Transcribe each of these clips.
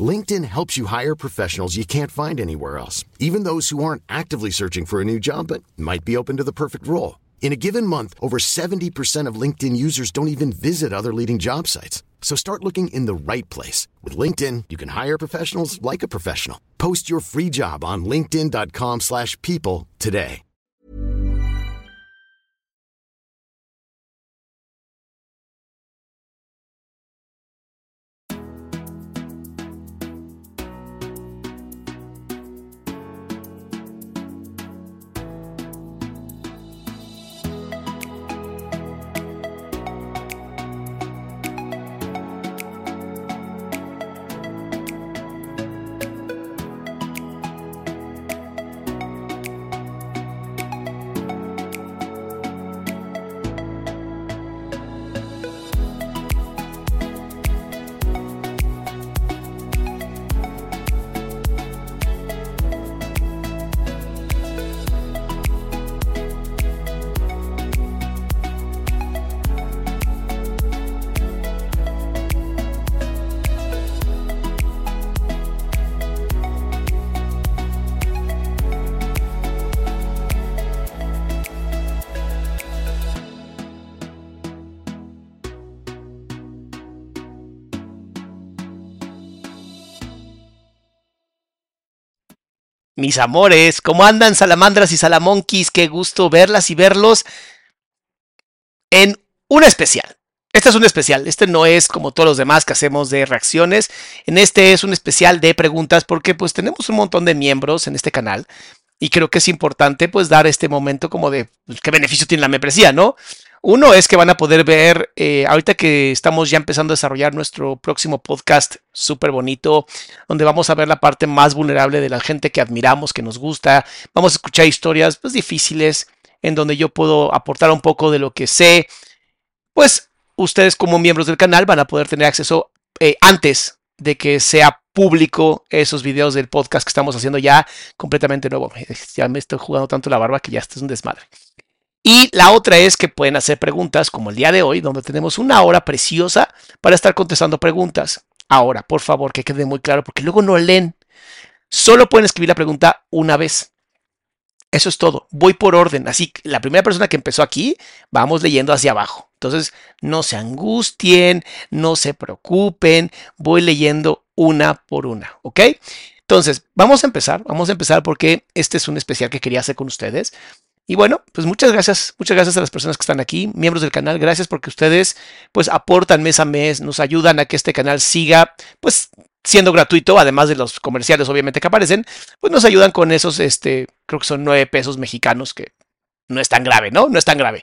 LinkedIn helps you hire professionals you can't find anywhere else, even those who aren't actively searching for a new job but might be open to the perfect role. In a given month, over 70% of LinkedIn users don't even visit other leading job sites. So start looking in the right place. With LinkedIn, you can hire professionals like a professional. Post your free job on linkedin.com slash people today. Mis amores, ¿cómo andan salamandras y salamonquis? Qué gusto verlas y verlos en un especial. Este es un especial, este no es como todos los demás que hacemos de reacciones. En este es un especial de preguntas porque pues tenemos un montón de miembros en este canal y creo que es importante pues dar este momento como de pues, qué beneficio tiene la membresía, ¿no? Uno es que van a poder ver, eh, ahorita que estamos ya empezando a desarrollar nuestro próximo podcast súper bonito, donde vamos a ver la parte más vulnerable de la gente que admiramos, que nos gusta. Vamos a escuchar historias pues, difíciles, en donde yo puedo aportar un poco de lo que sé. Pues ustedes como miembros del canal van a poder tener acceso eh, antes de que sea público esos videos del podcast que estamos haciendo ya completamente nuevo. Ya me estoy jugando tanto la barba que ya esto es un desmadre. Y la otra es que pueden hacer preguntas como el día de hoy, donde tenemos una hora preciosa para estar contestando preguntas. Ahora, por favor, que quede muy claro, porque luego no leen. Solo pueden escribir la pregunta una vez. Eso es todo. Voy por orden. Así que la primera persona que empezó aquí, vamos leyendo hacia abajo. Entonces, no se angustien, no se preocupen. Voy leyendo una por una. ¿Ok? Entonces, vamos a empezar. Vamos a empezar porque este es un especial que quería hacer con ustedes. Y bueno, pues muchas gracias, muchas gracias a las personas que están aquí, miembros del canal, gracias porque ustedes pues aportan mes a mes, nos ayudan a que este canal siga pues siendo gratuito, además de los comerciales obviamente que aparecen, pues nos ayudan con esos, este, creo que son nueve pesos mexicanos, que no es tan grave, ¿no? No es tan grave.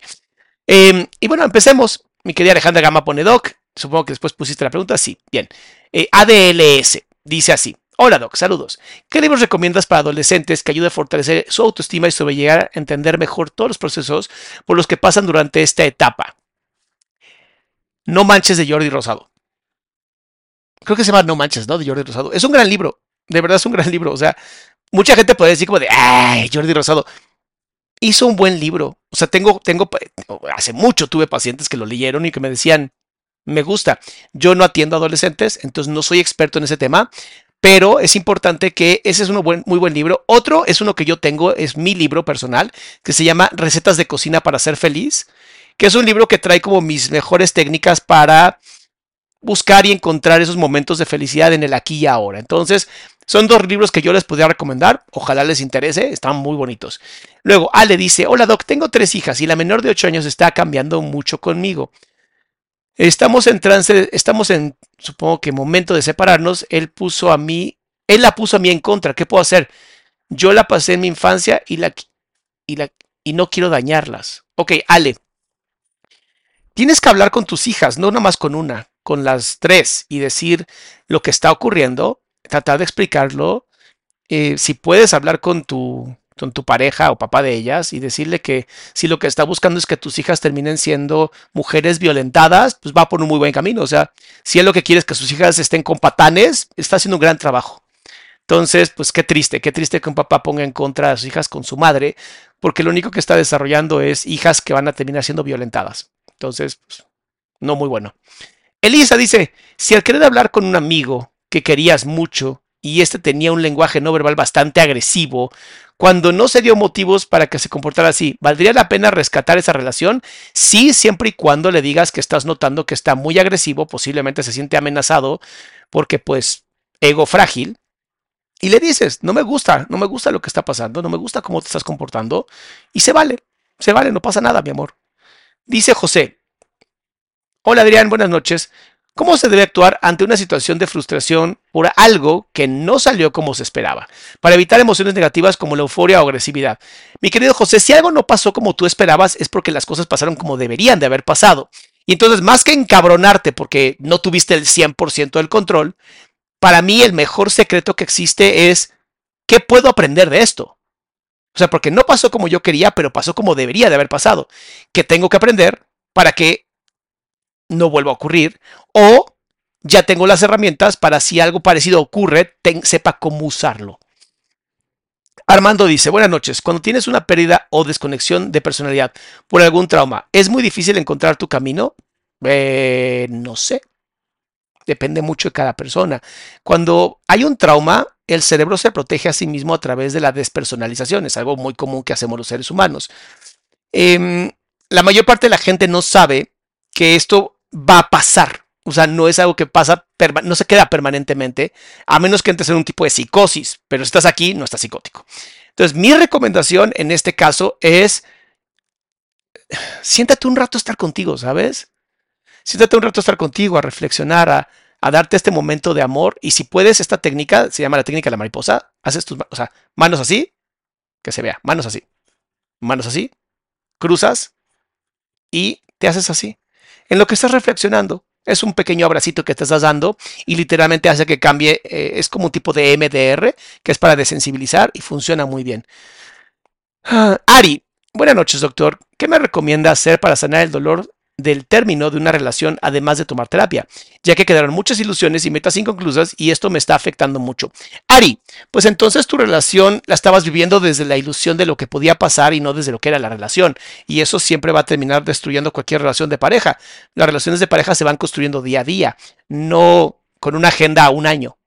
Em, y bueno, empecemos. Mi querida Alejandra Gama pone doc, supongo que después pusiste la pregunta, sí, bien. Eh, ADLS dice así, Hola Doc, saludos. ¿Qué libros recomiendas para adolescentes que ayude a fortalecer su autoestima y sobre llegar a entender mejor todos los procesos por los que pasan durante esta etapa? No manches de Jordi Rosado. Creo que se llama No manches, ¿no? De Jordi Rosado. Es un gran libro. De verdad es un gran libro. O sea, mucha gente puede decir como de, ay, Jordi Rosado. Hizo un buen libro. O sea, tengo, tengo, hace mucho tuve pacientes que lo leyeron y que me decían, me gusta. Yo no atiendo a adolescentes, entonces no soy experto en ese tema, pero es importante que ese es un muy buen libro. Otro es uno que yo tengo, es mi libro personal, que se llama Recetas de Cocina para Ser Feliz, que es un libro que trae como mis mejores técnicas para buscar y encontrar esos momentos de felicidad en el aquí y ahora. Entonces, Son dos libros que yo les podría recomendar. Ojalá les interese. Están muy bonitos. Luego, Ale dice: Hola Doc, tengo tres hijas y la menor de 8 años está cambiando mucho conmigo. Estamos en trance, estamos en, supongo que momento de separarnos. Él puso a mí, él la puso a mí en contra. ¿Qué puedo hacer? Yo la pasé en mi infancia y la, y la, y no quiero dañarlas. Ok, Ale. Tienes que hablar con tus hijas, no nomás con una, con las tres y decir lo que está ocurriendo tratar de explicarlo. Eh, si puedes hablar con tu, con tu pareja o papá de ellas y decirle que si lo que está buscando es que tus hijas terminen siendo mujeres violentadas, pues va por un muy buen camino. O sea, si él lo que quiere es que sus hijas estén con patanes, está haciendo un gran trabajo. Entonces, pues qué triste, qué triste que un papá ponga en contra a sus hijas con su madre, porque lo único que está desarrollando es hijas que van a terminar siendo violentadas. Entonces, pues, no muy bueno. Elisa dice, si al querer hablar con un amigo que querías mucho y este tenía un lenguaje no verbal bastante agresivo, cuando no se dio motivos para que se comportara así, ¿valdría la pena rescatar esa relación? Sí, siempre y cuando le digas que estás notando que está muy agresivo, posiblemente se siente amenazado, porque pues ego frágil, y le dices, no me gusta, no me gusta lo que está pasando, no me gusta cómo te estás comportando, y se vale, se vale, no pasa nada, mi amor. Dice José, hola Adrián, buenas noches. ¿Cómo se debe actuar ante una situación de frustración algo que no salió como se esperaba? Para evitar emociones negativas como la euforia o agresividad. Mi querido José, si algo no pasó como tú esperabas es porque las cosas pasaron como deberían de haber pasado. Y entonces, más que encabronarte porque no tuviste el 100% del control, para mí el mejor secreto que existe es, ¿qué puedo aprender de esto? O sea, porque no pasó como yo quería, pero pasó como debería de haber pasado. ¿Qué tengo que aprender para que no vuelva a ocurrir, o ya tengo las herramientas para si algo parecido ocurre, sepa cómo usarlo. Armando dice, buenas noches, cuando tienes una pérdida o desconexión de personalidad por algún trauma, ¿es muy difícil encontrar tu camino? Eh, no sé, depende mucho de cada persona. Cuando hay un trauma, el cerebro se protege a sí mismo a través de la despersonalización, es algo muy común que hacemos los seres humanos. Em, la mayor parte de la gente no sabe que esto va a pasar. O sea, no es algo que pasa, no se queda permanentemente, a menos que entres en un tipo de psicosis, pero si estás aquí, no estás psicótico. Entonces, mi recomendación en este caso es, siéntate un rato a estar contigo, ¿sabes? Siéntate un rato a estar contigo, a reflexionar, a, a darte este momento de amor. Y si puedes, esta técnica, se llama la técnica de la mariposa, haces tus o sea, manos así, que se vea, manos así, manos así, cruzas y te haces así en lo que estás reflexionando. Es un pequeño abracito que te estás dando y literalmente hace que cambie. Eh, es como un tipo de MDR que es para desensibilizar y funciona muy bien. Ah, Ari, buenas noches, doctor. ¿Qué me recomienda hacer para sanar el dolor del término de una relación además de tomar terapia, ya que quedaron muchas ilusiones y metas inconclusas y esto me está afectando mucho. Ari, pues entonces tu relación la estabas viviendo desde la ilusión de lo que podía pasar y no desde lo que era la relación, y eso siempre va a terminar destruyendo cualquier relación de pareja. Las relaciones de pareja se van construyendo día a día, no con una agenda a un año.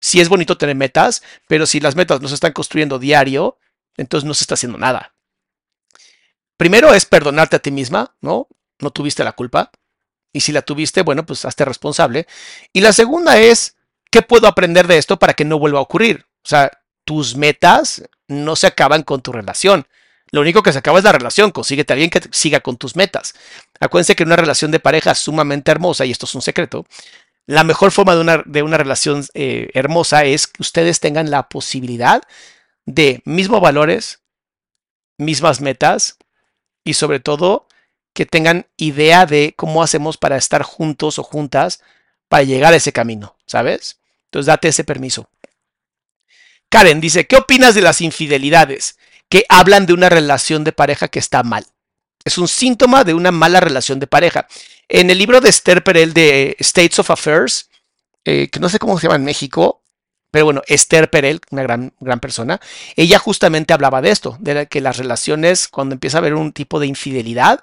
Sí es bonito tener metas, pero si las metas no se están construyendo diario, entonces no se está haciendo nada. Primero es perdonarte a ti misma, ¿no? No tuviste la culpa. Y si la tuviste, bueno, pues hazte responsable. Y la segunda es, ¿qué puedo aprender de esto para que no vuelva a ocurrir? O sea, tus metas no se acaban con tu relación. Lo único que se acaba es la relación. Consíguete a alguien que siga con tus metas. Acuérdense que una relación de pareja sumamente hermosa, y esto es un secreto, la mejor forma de una, de una relación eh, hermosa es que ustedes tengan la posibilidad de mismos valores, mismas metas y sobre todo que tengan idea de cómo hacemos para estar juntos o juntas para llegar a ese camino, ¿sabes? Entonces date ese permiso. Karen dice, ¿qué opinas de las infidelidades que hablan de una relación de pareja que está mal? Es un síntoma de una mala relación de pareja. En el libro de Esther Perel de States of Affairs, eh, que no sé cómo se llama en México, pero bueno, Esther Perel, una gran, gran persona, ella justamente hablaba de esto, de que las relaciones, cuando empieza a haber un tipo de infidelidad,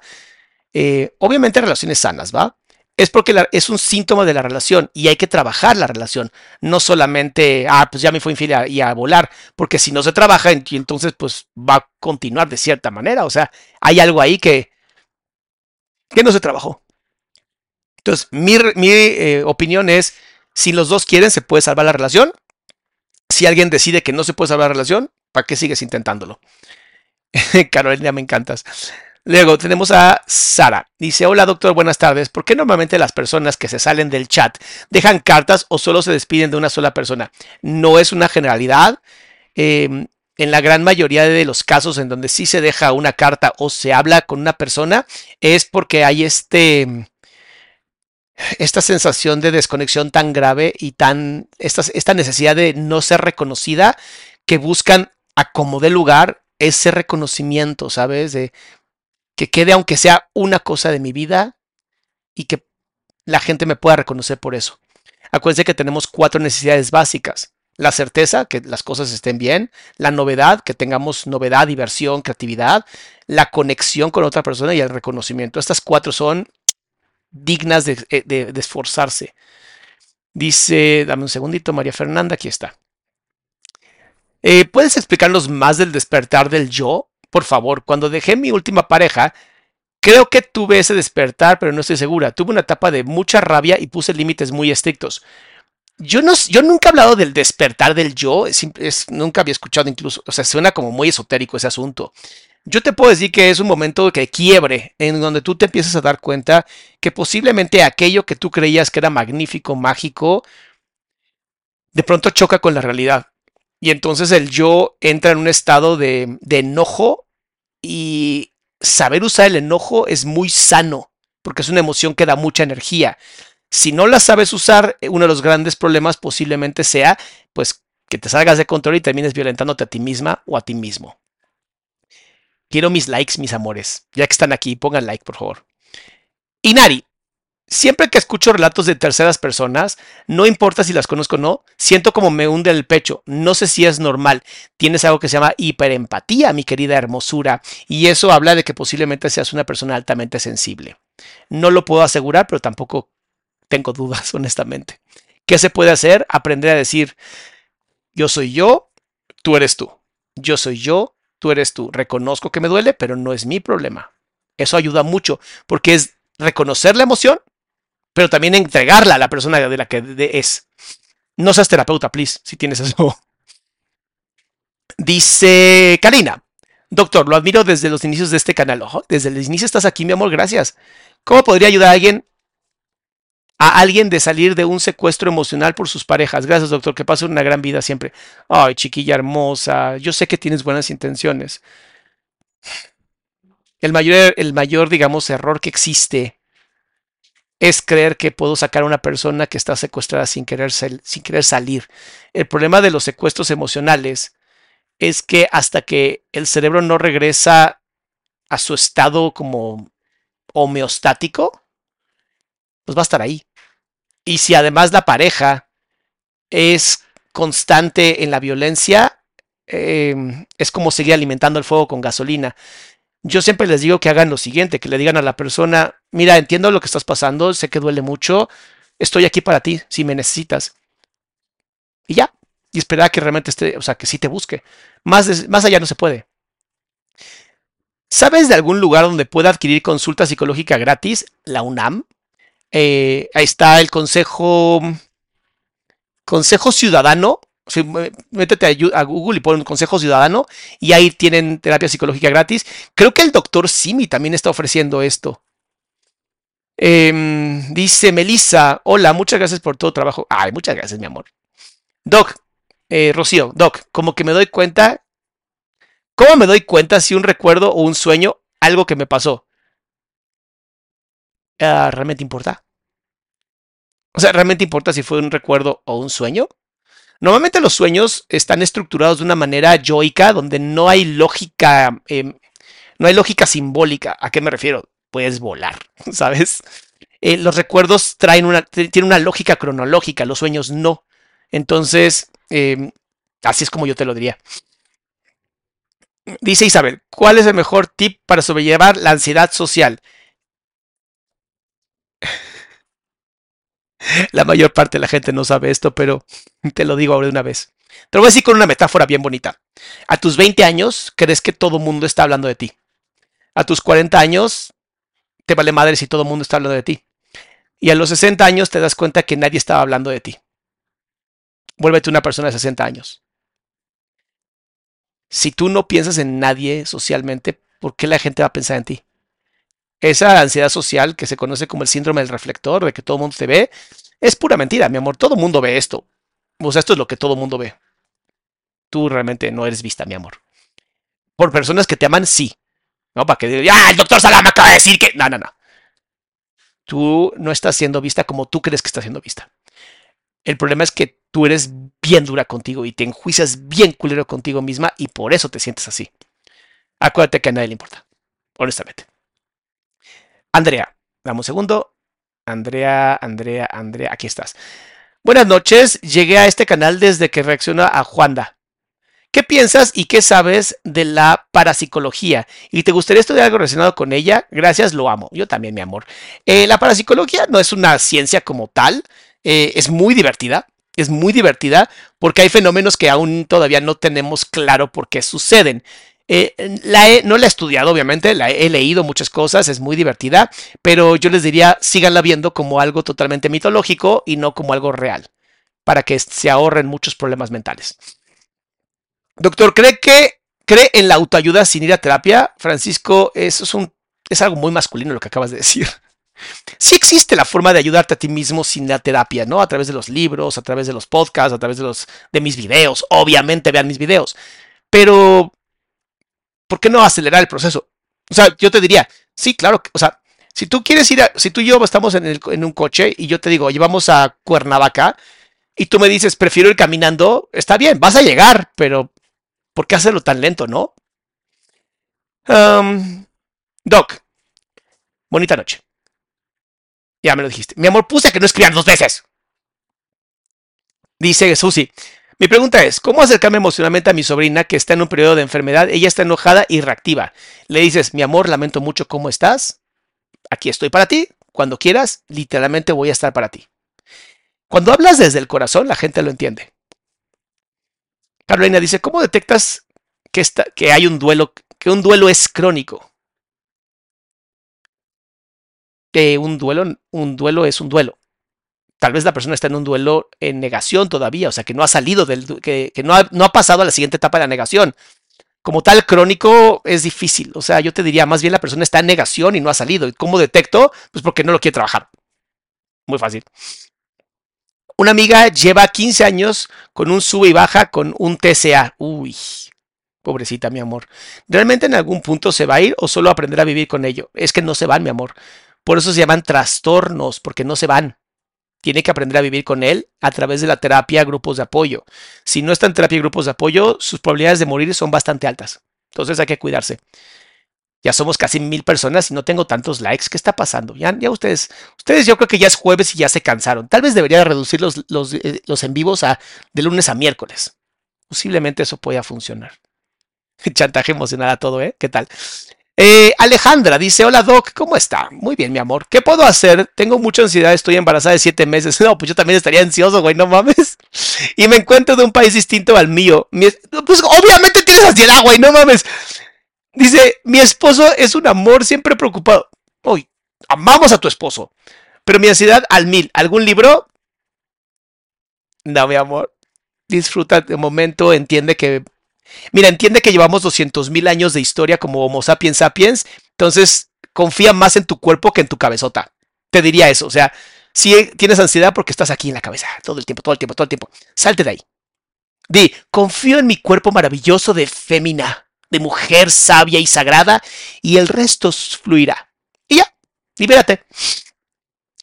eh, obviamente relaciones sanas, ¿va? Es porque es un síntoma de la relación y hay que trabajar la relación, no solamente, ah, pues ya me fue infiel y a volar, porque si no se trabaja, entonces pues va a continuar de cierta manera, o sea, hay algo ahí que, que no se trabajó. Entonces, mi, mi eh, opinión es, si los dos quieren, se puede salvar la relación, Si alguien decide que no se puede salvar la relación, ¿para qué sigues intentándolo? Carolina, me encantas. Luego tenemos a Sara. Dice, hola doctor, buenas tardes. ¿Por qué normalmente las personas que se salen del chat dejan cartas o solo se despiden de una sola persona? No es una generalidad. Em, en la gran mayoría de los casos en donde sí se deja una carta o se habla con una persona es porque hay este esta sensación de desconexión tan grave y tan esta, esta necesidad de no ser reconocida que buscan a como de lugar ese reconocimiento, ¿sabes? De que quede aunque sea una cosa de mi vida y que la gente me pueda reconocer por eso. Acuérdense que tenemos cuatro necesidades básicas. La certeza, que las cosas estén bien. La novedad, que tengamos novedad, diversión, creatividad. La conexión con otra persona y el reconocimiento. Estas cuatro son dignas de, eh, esforzarse. Dice, dame un segundito, María Fernanda, aquí está. Eh, ¿Puedes explicarnos más del despertar del yo? Por favor, cuando dejé mi última pareja, creo que tuve ese despertar, pero no estoy segura. Tuve una etapa de mucha rabia y puse límites muy estrictos. Yo, no, yo nunca he hablado del despertar del yo, nunca había escuchado incluso, o sea, suena como muy esotérico ese asunto. Yo te puedo decir que es un momento de quiebre, en donde tú te empiezas a dar cuenta que posiblemente aquello que tú creías que era magnífico, mágico, de pronto choca con la realidad. Y entonces el yo entra en un estado de, enojo y saber usar el enojo es muy sano, porque es una emoción que da mucha energía. Si no la sabes usar, uno de los grandes problemas posiblemente sea, pues, que te salgas de control y termines violentándote a ti misma o a ti mismo. Quiero mis likes, mis amores. Ya que están aquí, pongan like, por favor. Inari, siempre que escucho relatos de terceras personas, no importa si las conozco o no, siento como me hunde el pecho. No sé si es normal. Tienes algo que se llama hiperempatía, mi querida hermosura, y eso habla de que posiblemente seas una persona altamente sensible. No lo puedo asegurar, pero tampoco tengo dudas, honestamente. ¿Qué se puede hacer? Aprender a decir, yo soy yo, tú eres tú. Yo soy yo, tú eres tú. Reconozco que me duele, pero no es mi problema. Eso ayuda mucho porque es reconocer la emoción, pero también entregarla a la persona de la que es. No seas terapeuta, please, si tienes eso. Dice Karina, doctor, lo admiro desde los inicios de este canal. desde el inicio estás aquí, mi amor, gracias. ¿Cómo podría ayudar a alguien a alguien de salir de un secuestro emocional por sus parejas. Gracias, doctor, que pase una gran vida siempre. Ay, chiquilla hermosa, yo sé que tienes buenas intenciones. El mayor, el mayor, digamos, error que existe es creer que puedo sacar a una persona que está secuestrada sin querer, sin querer salir. El problema de los secuestros emocionales es que hasta que el cerebro no regresa a su estado como homeostático, pues va a estar ahí. Y si además la pareja es constante en la violencia, em, es como seguir alimentando el fuego con gasolina. Yo siempre les digo que hagan lo siguiente, que le digan a la persona, mira, entiendo lo que estás pasando, sé que duele mucho, estoy aquí para ti si me necesitas. Y ya, y esperar que realmente esté, o sea, que sí te busque. Más, más allá no se puede. ¿Sabes de algún lugar donde pueda adquirir consulta psicológica gratis? La UNAM. Eh, ahí está el consejo, consejo ciudadano. Métete a, Google y pon consejo ciudadano y ahí tienen terapia psicológica gratis. Creo que el doctor Simi también está ofreciendo esto. Em, dice Melissa, hola, muchas gracias por todo trabajo. Ay, muchas gracias, mi amor. Doc, eh, Rocío, Doc, como que me doy cuenta. ¿Cómo me doy cuenta si un recuerdo o un sueño, algo que me pasó? Ah, ¿realmente importa? O sea, ¿realmente importa si fue un recuerdo o un sueño? Normalmente los sueños están estructurados de una manera yoica, donde no hay lógica, em, no hay lógica simbólica. ¿A qué me refiero? Puedes volar, ¿sabes? Eh, los recuerdos traen una, tienen una lógica cronológica, los sueños no. Entonces, em, así es como yo te lo diría. Dice Isabel, ¿cuál es el mejor tip para sobrellevar la ansiedad social? La mayor parte de la gente no sabe esto, pero te lo digo ahora de una vez. Te lo voy a decir con una metáfora bien bonita. A tus 20 años crees que todo el mundo está hablando de ti. A tus 40 años te vale madre si todo el mundo está hablando de ti. Y a los 60 años te das cuenta que nadie estaba hablando de ti. Vuélvete una persona de 60 años. Si tú no piensas en nadie socialmente, ¿por qué la gente va a pensar en ti? Esa ansiedad social que se conoce como el síndrome del reflector, de que todo el mundo te ve, es pura mentira, mi amor. Todo el mundo ve esto. O sea, esto es lo que todo el mundo ve. Tú realmente no eres vista, mi amor. Por personas que te aman, sí. No, para que digan, ¡ah, el doctor Salama acaba de decir que. No, no, no. Tú no estás siendo vista como tú crees que estás siendo vista. El problema es que tú eres bien dura contigo y te enjuicias bien culero contigo misma y por eso te sientes así. Acuérdate que a nadie le importa. Honestamente. Andrea, dame un segundo. Andrea, Andrea, Andrea, aquí estás. Buenas noches, llegué a este canal desde que reacciona a Juanda. ¿Qué piensas y qué sabes de la parapsicología? ¿Y te gustaría estudiar algo relacionado con ella? Gracias, lo amo. Yo también, mi amor. Eh, la parapsicología no es una ciencia como tal, eh, es muy divertida. Es muy divertida porque hay fenómenos que aún todavía no tenemos claro por qué suceden. Eh, la no la he estudiado, obviamente, la he, he, leído muchas cosas, es muy divertida, pero yo les diría, síganla viendo como algo totalmente mitológico y no como algo real, para que se ahorren muchos problemas mentales. Doctor, ¿cree que cree en la autoayuda sin ir a terapia? Francisco, eso es, un, es algo muy masculino lo que acabas de decir. Sí existe la forma de ayudarte a ti mismo sin la terapia, ¿no? A través de los libros, a través de los podcasts, a través de, los, de mis videos. Obviamente vean mis videos. Pero, ¿por qué no acelerar el proceso? O sea, yo te diría, sí, claro, o sea, si tú quieres ir a, si tú y yo estamos en, un coche y yo te digo, llevamos a Cuernavaca y tú me dices, prefiero ir caminando, está bien, vas a llegar, pero ¿Por qué hacerlo tan lento, no? Doc, bonita noche. Ya me lo dijiste. Mi amor, puse que no escriban dos veces. Dice Susi. Mi pregunta es, ¿cómo acercarme emocionalmente a mi sobrina que está en un periodo de enfermedad? Ella está enojada y reactiva. Le dices, mi amor, lamento mucho cómo estás. Aquí estoy para ti. Cuando quieras, literalmente voy a estar para ti. Cuando hablas desde el corazón, la gente lo entiende. Carolina dice, ¿cómo detectas que, está, que hay un duelo, que un duelo es crónico? Que un duelo, un duelo es un duelo. Tal vez la persona está en un duelo en negación todavía, o sea, que no ha salido del, que, que no, ha, no ha pasado a la siguiente etapa de la negación. Como tal, crónico es difícil. O sea, yo te diría, más bien la persona está en negación y no ha salido. ¿Y cómo detecto? Pues porque no lo quiere trabajar. Muy fácil. Una amiga lleva 15 años con un sube y baja con un TCA. Uy, pobrecita, mi amor. ¿Realmente en algún punto se va a ir o solo aprender a vivir con ello? Es que no se van, mi amor. Por eso se llaman trastornos, porque no se van. Tiene que aprender a vivir con él a través de la terapia, grupos de apoyo. Si no está en terapia y grupos de apoyo, sus probabilidades de morir son bastante altas. Entonces hay que cuidarse. Ya somos casi mil personas y no tengo tantos likes. ¿Qué está pasando? Ya, ya ustedes, ustedes yo creo que ya es jueves y ya se cansaron. Tal vez debería reducir los, los, eh, los en vivos a de lunes a miércoles. Posiblemente eso pueda funcionar. Chantaje emocional a todo, ¿eh? ¿Qué tal? Eh, Alejandra dice, hola Doc, ¿cómo está? Muy bien, mi amor. ¿Qué puedo hacer? Tengo mucha ansiedad, estoy embarazada de siete meses. No, pues yo también estaría ansioso, güey, no mames. Y me encuentro de un país distinto al mío. pues obviamente tienes ansiedad, güey, no mames. Dice, mi esposo es un amor siempre preocupado. Uy, amamos a tu esposo. Pero mi ansiedad al mil. ¿Algún libro? No, mi amor. Disfruta de momento, entiende que... Mira, entiende que llevamos 200 mil años de historia como Homo sapiens sapiens. Entonces, confía más en tu cuerpo que en tu cabezota. Te diría eso. O sea, si tienes ansiedad porque estás aquí en la cabeza todo el tiempo, todo el tiempo, todo el tiempo. Salte de ahí. Di, confío en mi cuerpo maravilloso de fémina de mujer sabia y sagrada y el resto fluirá. Y ya, libérate.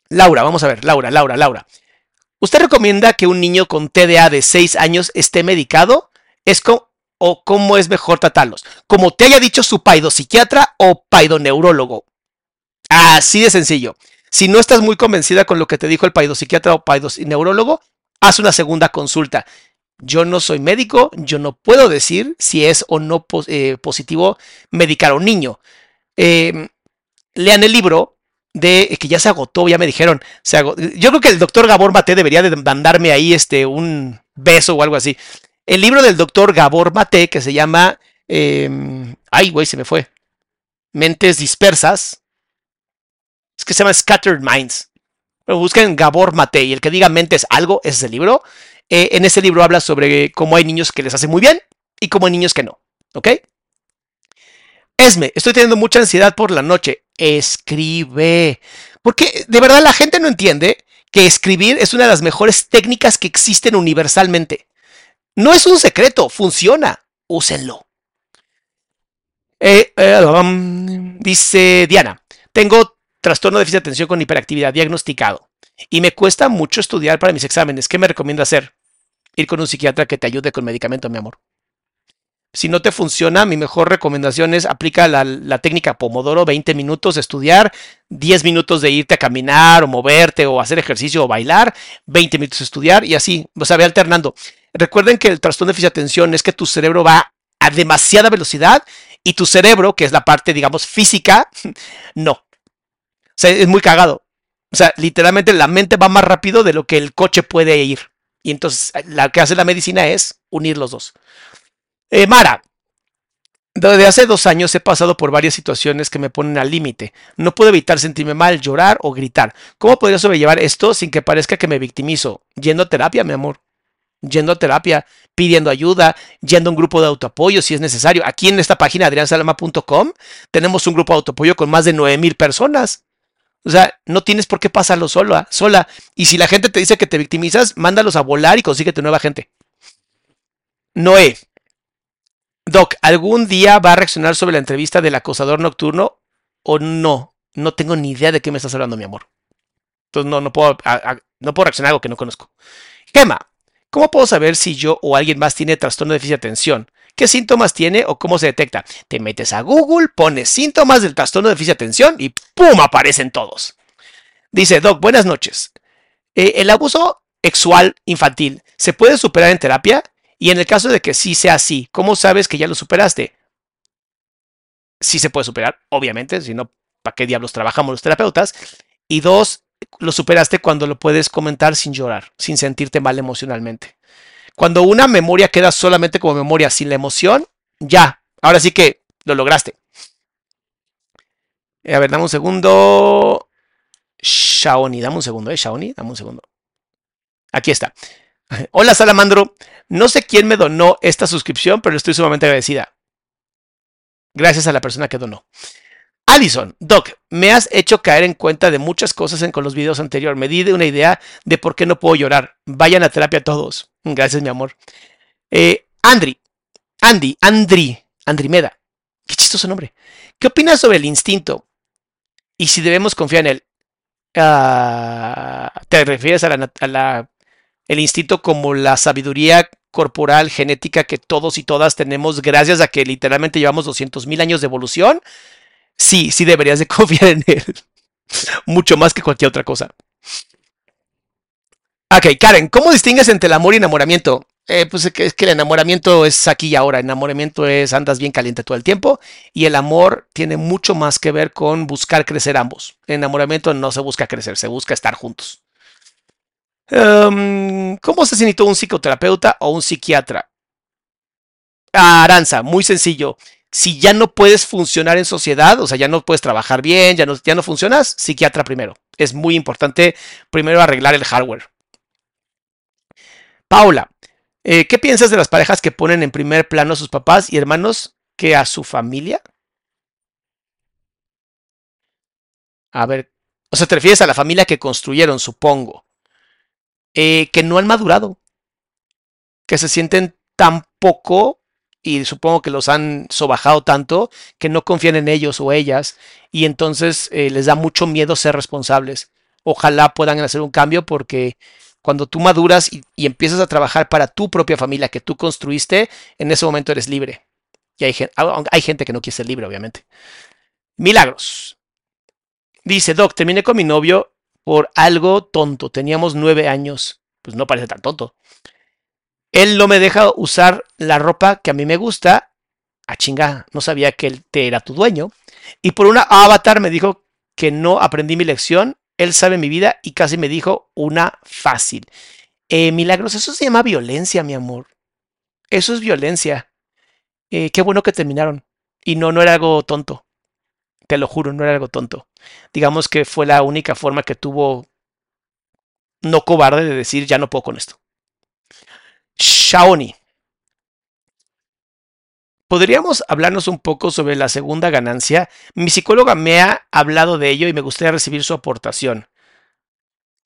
Laura, vamos a ver, Laura, Laura, Laura. ¿Usted recomienda que un niño con TDA de 6 años esté medicado? ¿Es ¿O cómo es mejor tratarlos? Como te haya dicho su paidopsiquiatra o paidoneurólogo. Así de sencillo. Si no estás muy convencida con lo que te dijo el paidopsiquiatra o paidoneurólogo, haz una segunda consulta. Yo no soy médico, yo no puedo decir si es o no eh, positivo medicar a un niño. Eh, lean el libro de que ya se agotó, ya me dijeron. yo creo que el doctor Gabor Mate debería de mandarme ahí este, un beso o algo así. El libro del doctor Gabor Mate que se llama... Eh, ay, güey, se me fue. Mentes dispersas. Es que se llama Scattered Minds. Pero busquen Gabor Mate y el que diga mentes algo es el libro. Eh, en ese libro habla sobre cómo hay niños que les hace muy bien y cómo hay niños que no. ¿Ok? Esme, estoy teniendo mucha ansiedad por la noche. Escribe. Porque de verdad la gente no entiende que escribir es una de las mejores técnicas que existen universalmente. No es un secreto, funciona. Úsenlo. Eh, eh, dice Diana, tengo trastorno de déficit de atención con hiperactividad diagnosticado y me cuesta mucho estudiar para mis exámenes. ¿Qué me recomienda hacer? Ir con un psiquiatra que te ayude con medicamento, mi amor. Si no te funciona, mi mejor recomendación es aplica la, técnica Pomodoro, 20 minutos de estudiar, 10 minutos de irte a caminar o moverte o hacer ejercicio o bailar, 20 minutos de estudiar y así, o sea, ve alternando. Recuerden que el trastorno de déficit atención es que tu cerebro va a demasiada velocidad y tu cerebro, que es la parte, digamos, física, no. O sea, es muy cagado. O sea, literalmente la mente va más rápido de lo que el coche puede ir. Y entonces lo que hace la medicina es unir los dos. Eh, Mara, desde hace dos años he pasado por varias situaciones que me ponen al límite. No puedo evitar sentirme mal, llorar o gritar. ¿Cómo podría sobrellevar esto sin que parezca que me victimizo? Yendo a terapia, mi amor. Yendo a terapia, pidiendo ayuda, yendo a un grupo de autoapoyo si es necesario. Aquí en esta página, adriansalama.com, tenemos un grupo de autoapoyo con más de 9000 personas. O sea, no tienes por qué pasarlo sola, sola. Y si la gente te dice que te victimizas, mándalos a volar y consíguete nueva gente. Noé, Doc, ¿algún día va a reaccionar sobre la entrevista del acosador nocturno o no? No tengo ni idea de qué me estás hablando, mi amor. Entonces no, no, puedo, no puedo reaccionar a algo que no conozco. Gema, ¿cómo puedo saber si yo o alguien más tiene trastorno de déficit de atención? ¿Qué síntomas tiene o cómo se detecta? Te metes a Google, pones síntomas del trastorno de déficit de atención y ¡pum! aparecen todos. Dice, Doc, buenas noches. Eh, ¿El abuso sexual infantil se puede superar en terapia? Y en el caso de que sí sea así, ¿cómo sabes que ya lo superaste? Sí se puede superar, obviamente, si no, ¿para qué diablos trabajamos los terapeutas? Y dos, lo superaste cuando lo puedes comentar sin llorar, sin sentirte mal emocionalmente. Cuando una memoria queda solamente como memoria sin la emoción, ya, ahora sí que lo lograste. A ver, dame un segundo. Shaoni, dame un segundo, ¿eh? Shaoni, dame un segundo. Aquí está. Hola Salamandro, no sé quién me donó esta suscripción, pero estoy sumamente agradecida. Gracias a la persona que donó. Alison, Doc, me has hecho caer en cuenta de muchas cosas en, con los videos anteriores. Me di de una idea de por qué no puedo llorar. Vayan a terapia todos. Gracias, mi amor. Eh, Andri, Andy, Andri, Andrimeda. Qué chistoso nombre. ¿Qué opinas sobre el instinto? Y si debemos confiar en él. Uh, ¿Te refieres a la, a la el instinto como la sabiduría corporal, genética que todos y todas tenemos gracias a que literalmente llevamos 200 mil años de evolución, sí, sí deberías de confiar en él. Mucho más que cualquier otra cosa. Ok, Karen, ¿cómo distingues entre el amor y enamoramiento? Eh, pues es que, el enamoramiento es aquí y ahora. enamoramiento es andas bien caliente todo el tiempo. Y el amor tiene mucho más que ver con buscar crecer ambos. Enamoramiento no se busca crecer, se busca estar juntos. Em, ¿Cómo se necesita un psicoterapeuta o un psiquiatra? Aranza, muy sencillo. Si ya no puedes funcionar en sociedad, o sea, ya no puedes trabajar bien, ya no, ya no funcionas, psiquiatra primero. Es muy importante primero arreglar el hardware. Paula, eh, ¿qué piensas de las parejas que ponen en primer plano a sus papás y hermanos que a su familia? A ver, o sea, te refieres a la familia que construyeron, supongo. Eh, que no han madurado, que se sienten tan poco y supongo que los han sobajado tanto que no confían en ellos o ellas y entonces eh, les da mucho miedo ser responsables. Ojalá puedan hacer un cambio porque cuando tú maduras y, empiezas a trabajar para tu propia familia que tú construiste, en ese momento eres libre. Y hay, hay gente que no quiere ser libre, obviamente. Milagros. Dice, Doc, terminé con mi novio por algo tonto. Teníamos nueve años. Pues no parece tan tonto. Él no me deja usar la ropa que a mí me gusta. A chinga, no sabía que él te era tu dueño. Y por una avatar me dijo que no aprendí mi lección. Él sabe mi vida y casi me dijo una fácil. Eh, milagros, eso se llama violencia, mi amor. Eso es violencia. Eh, qué bueno que terminaron. Y no, no era algo tonto. Te lo juro, no era algo tonto. Digamos que fue la única forma que tuvo no cobarde de decir ya no puedo con esto. Shaoni. ¿podríamos hablarnos un poco sobre la segunda ganancia? Mi psicóloga me ha hablado de ello y me gustaría recibir su aportación.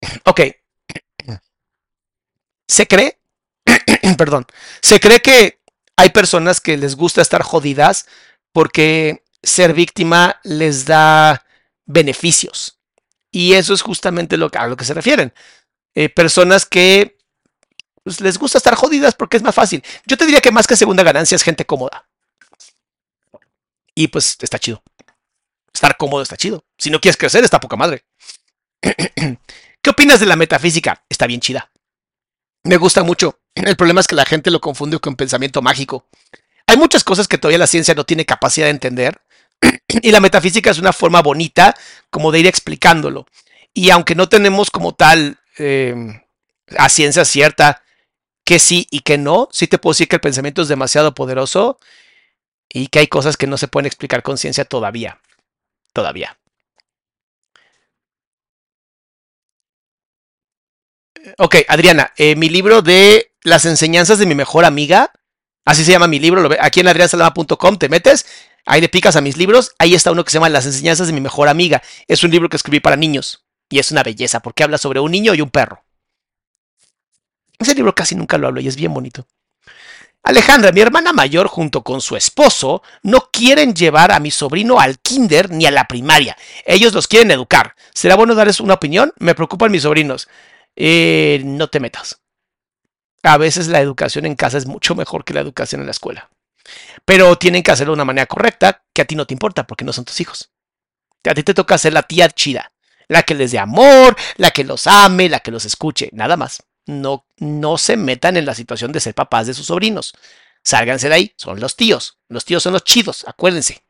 Ok. Se cree, perdón, se cree que hay personas que les gusta estar jodidas porque ser víctima les da beneficios. Y eso es justamente lo a lo que se refieren. Eh, personas que pues, les gusta estar jodidas porque es más fácil. Yo te diría que más que segunda ganancia es gente cómoda. Y pues está chido. Estar cómodo está chido. Si no quieres crecer, está poca madre. ¿Qué opinas de la metafísica? Está bien chida. Me gusta mucho. El problema es que la gente lo confunde con pensamiento mágico. Hay muchas cosas que todavía la ciencia no tiene capacidad de entender. Y la metafísica es una forma bonita como de ir explicándolo. Y aunque no tenemos como tal eh, a ciencia cierta que sí y que no, sí te puedo decir que el pensamiento es demasiado poderoso y que hay cosas que no se pueden explicar con ciencia todavía. Todavía. Ok, Adriana, eh, mi libro de las enseñanzas de mi mejor amiga, así se llama mi libro, aquí en adriansalama.com te metes, ahí le picas a mis libros, ahí está uno que se llama Las enseñanzas de mi mejor amiga. Es un libro que escribí para niños y es una belleza porque habla sobre un niño y un perro. Ese libro casi nunca lo hablo y es bien bonito. Alejandra, mi hermana mayor, junto con su esposo, no quieren llevar a mi sobrino al kinder ni a la primaria. Ellos los quieren educar. ¿Será bueno darles una opinión? Me preocupan mis sobrinos. Eh, no te metas. A veces la educación en casa es mucho mejor que la educación en la escuela. Pero tienen que hacerlo de una manera correcta, que a ti no te importa, porque no son tus hijos. A ti te toca ser la tía chida, la que les dé amor, la que los ame, la que los escuche, nada más no, no se metan en la situación de ser papás de sus sobrinos. Sálganse de ahí, son los tíos. Los tíos son los chidos, acuérdense.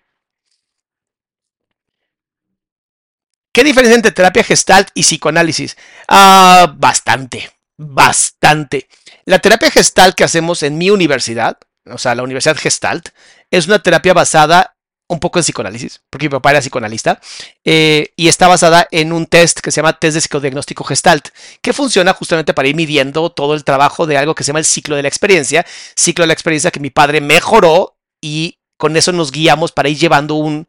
¿Qué diferencia entre terapia gestalt y psicoanálisis? Ah, bastante, bastante. La terapia gestalt que hacemos en mi universidad, o sea, la Universidad Gestalt, es una terapia basada un poco de psicoanálisis, porque mi papá era psicoanalista, eh, y está basada en un test que se llama test de psicodiagnóstico gestalt, que funciona justamente para ir midiendo todo el trabajo de algo que se llama el ciclo de la experiencia, ciclo de la experiencia que mi padre mejoró y con eso nos guiamos para ir llevando un,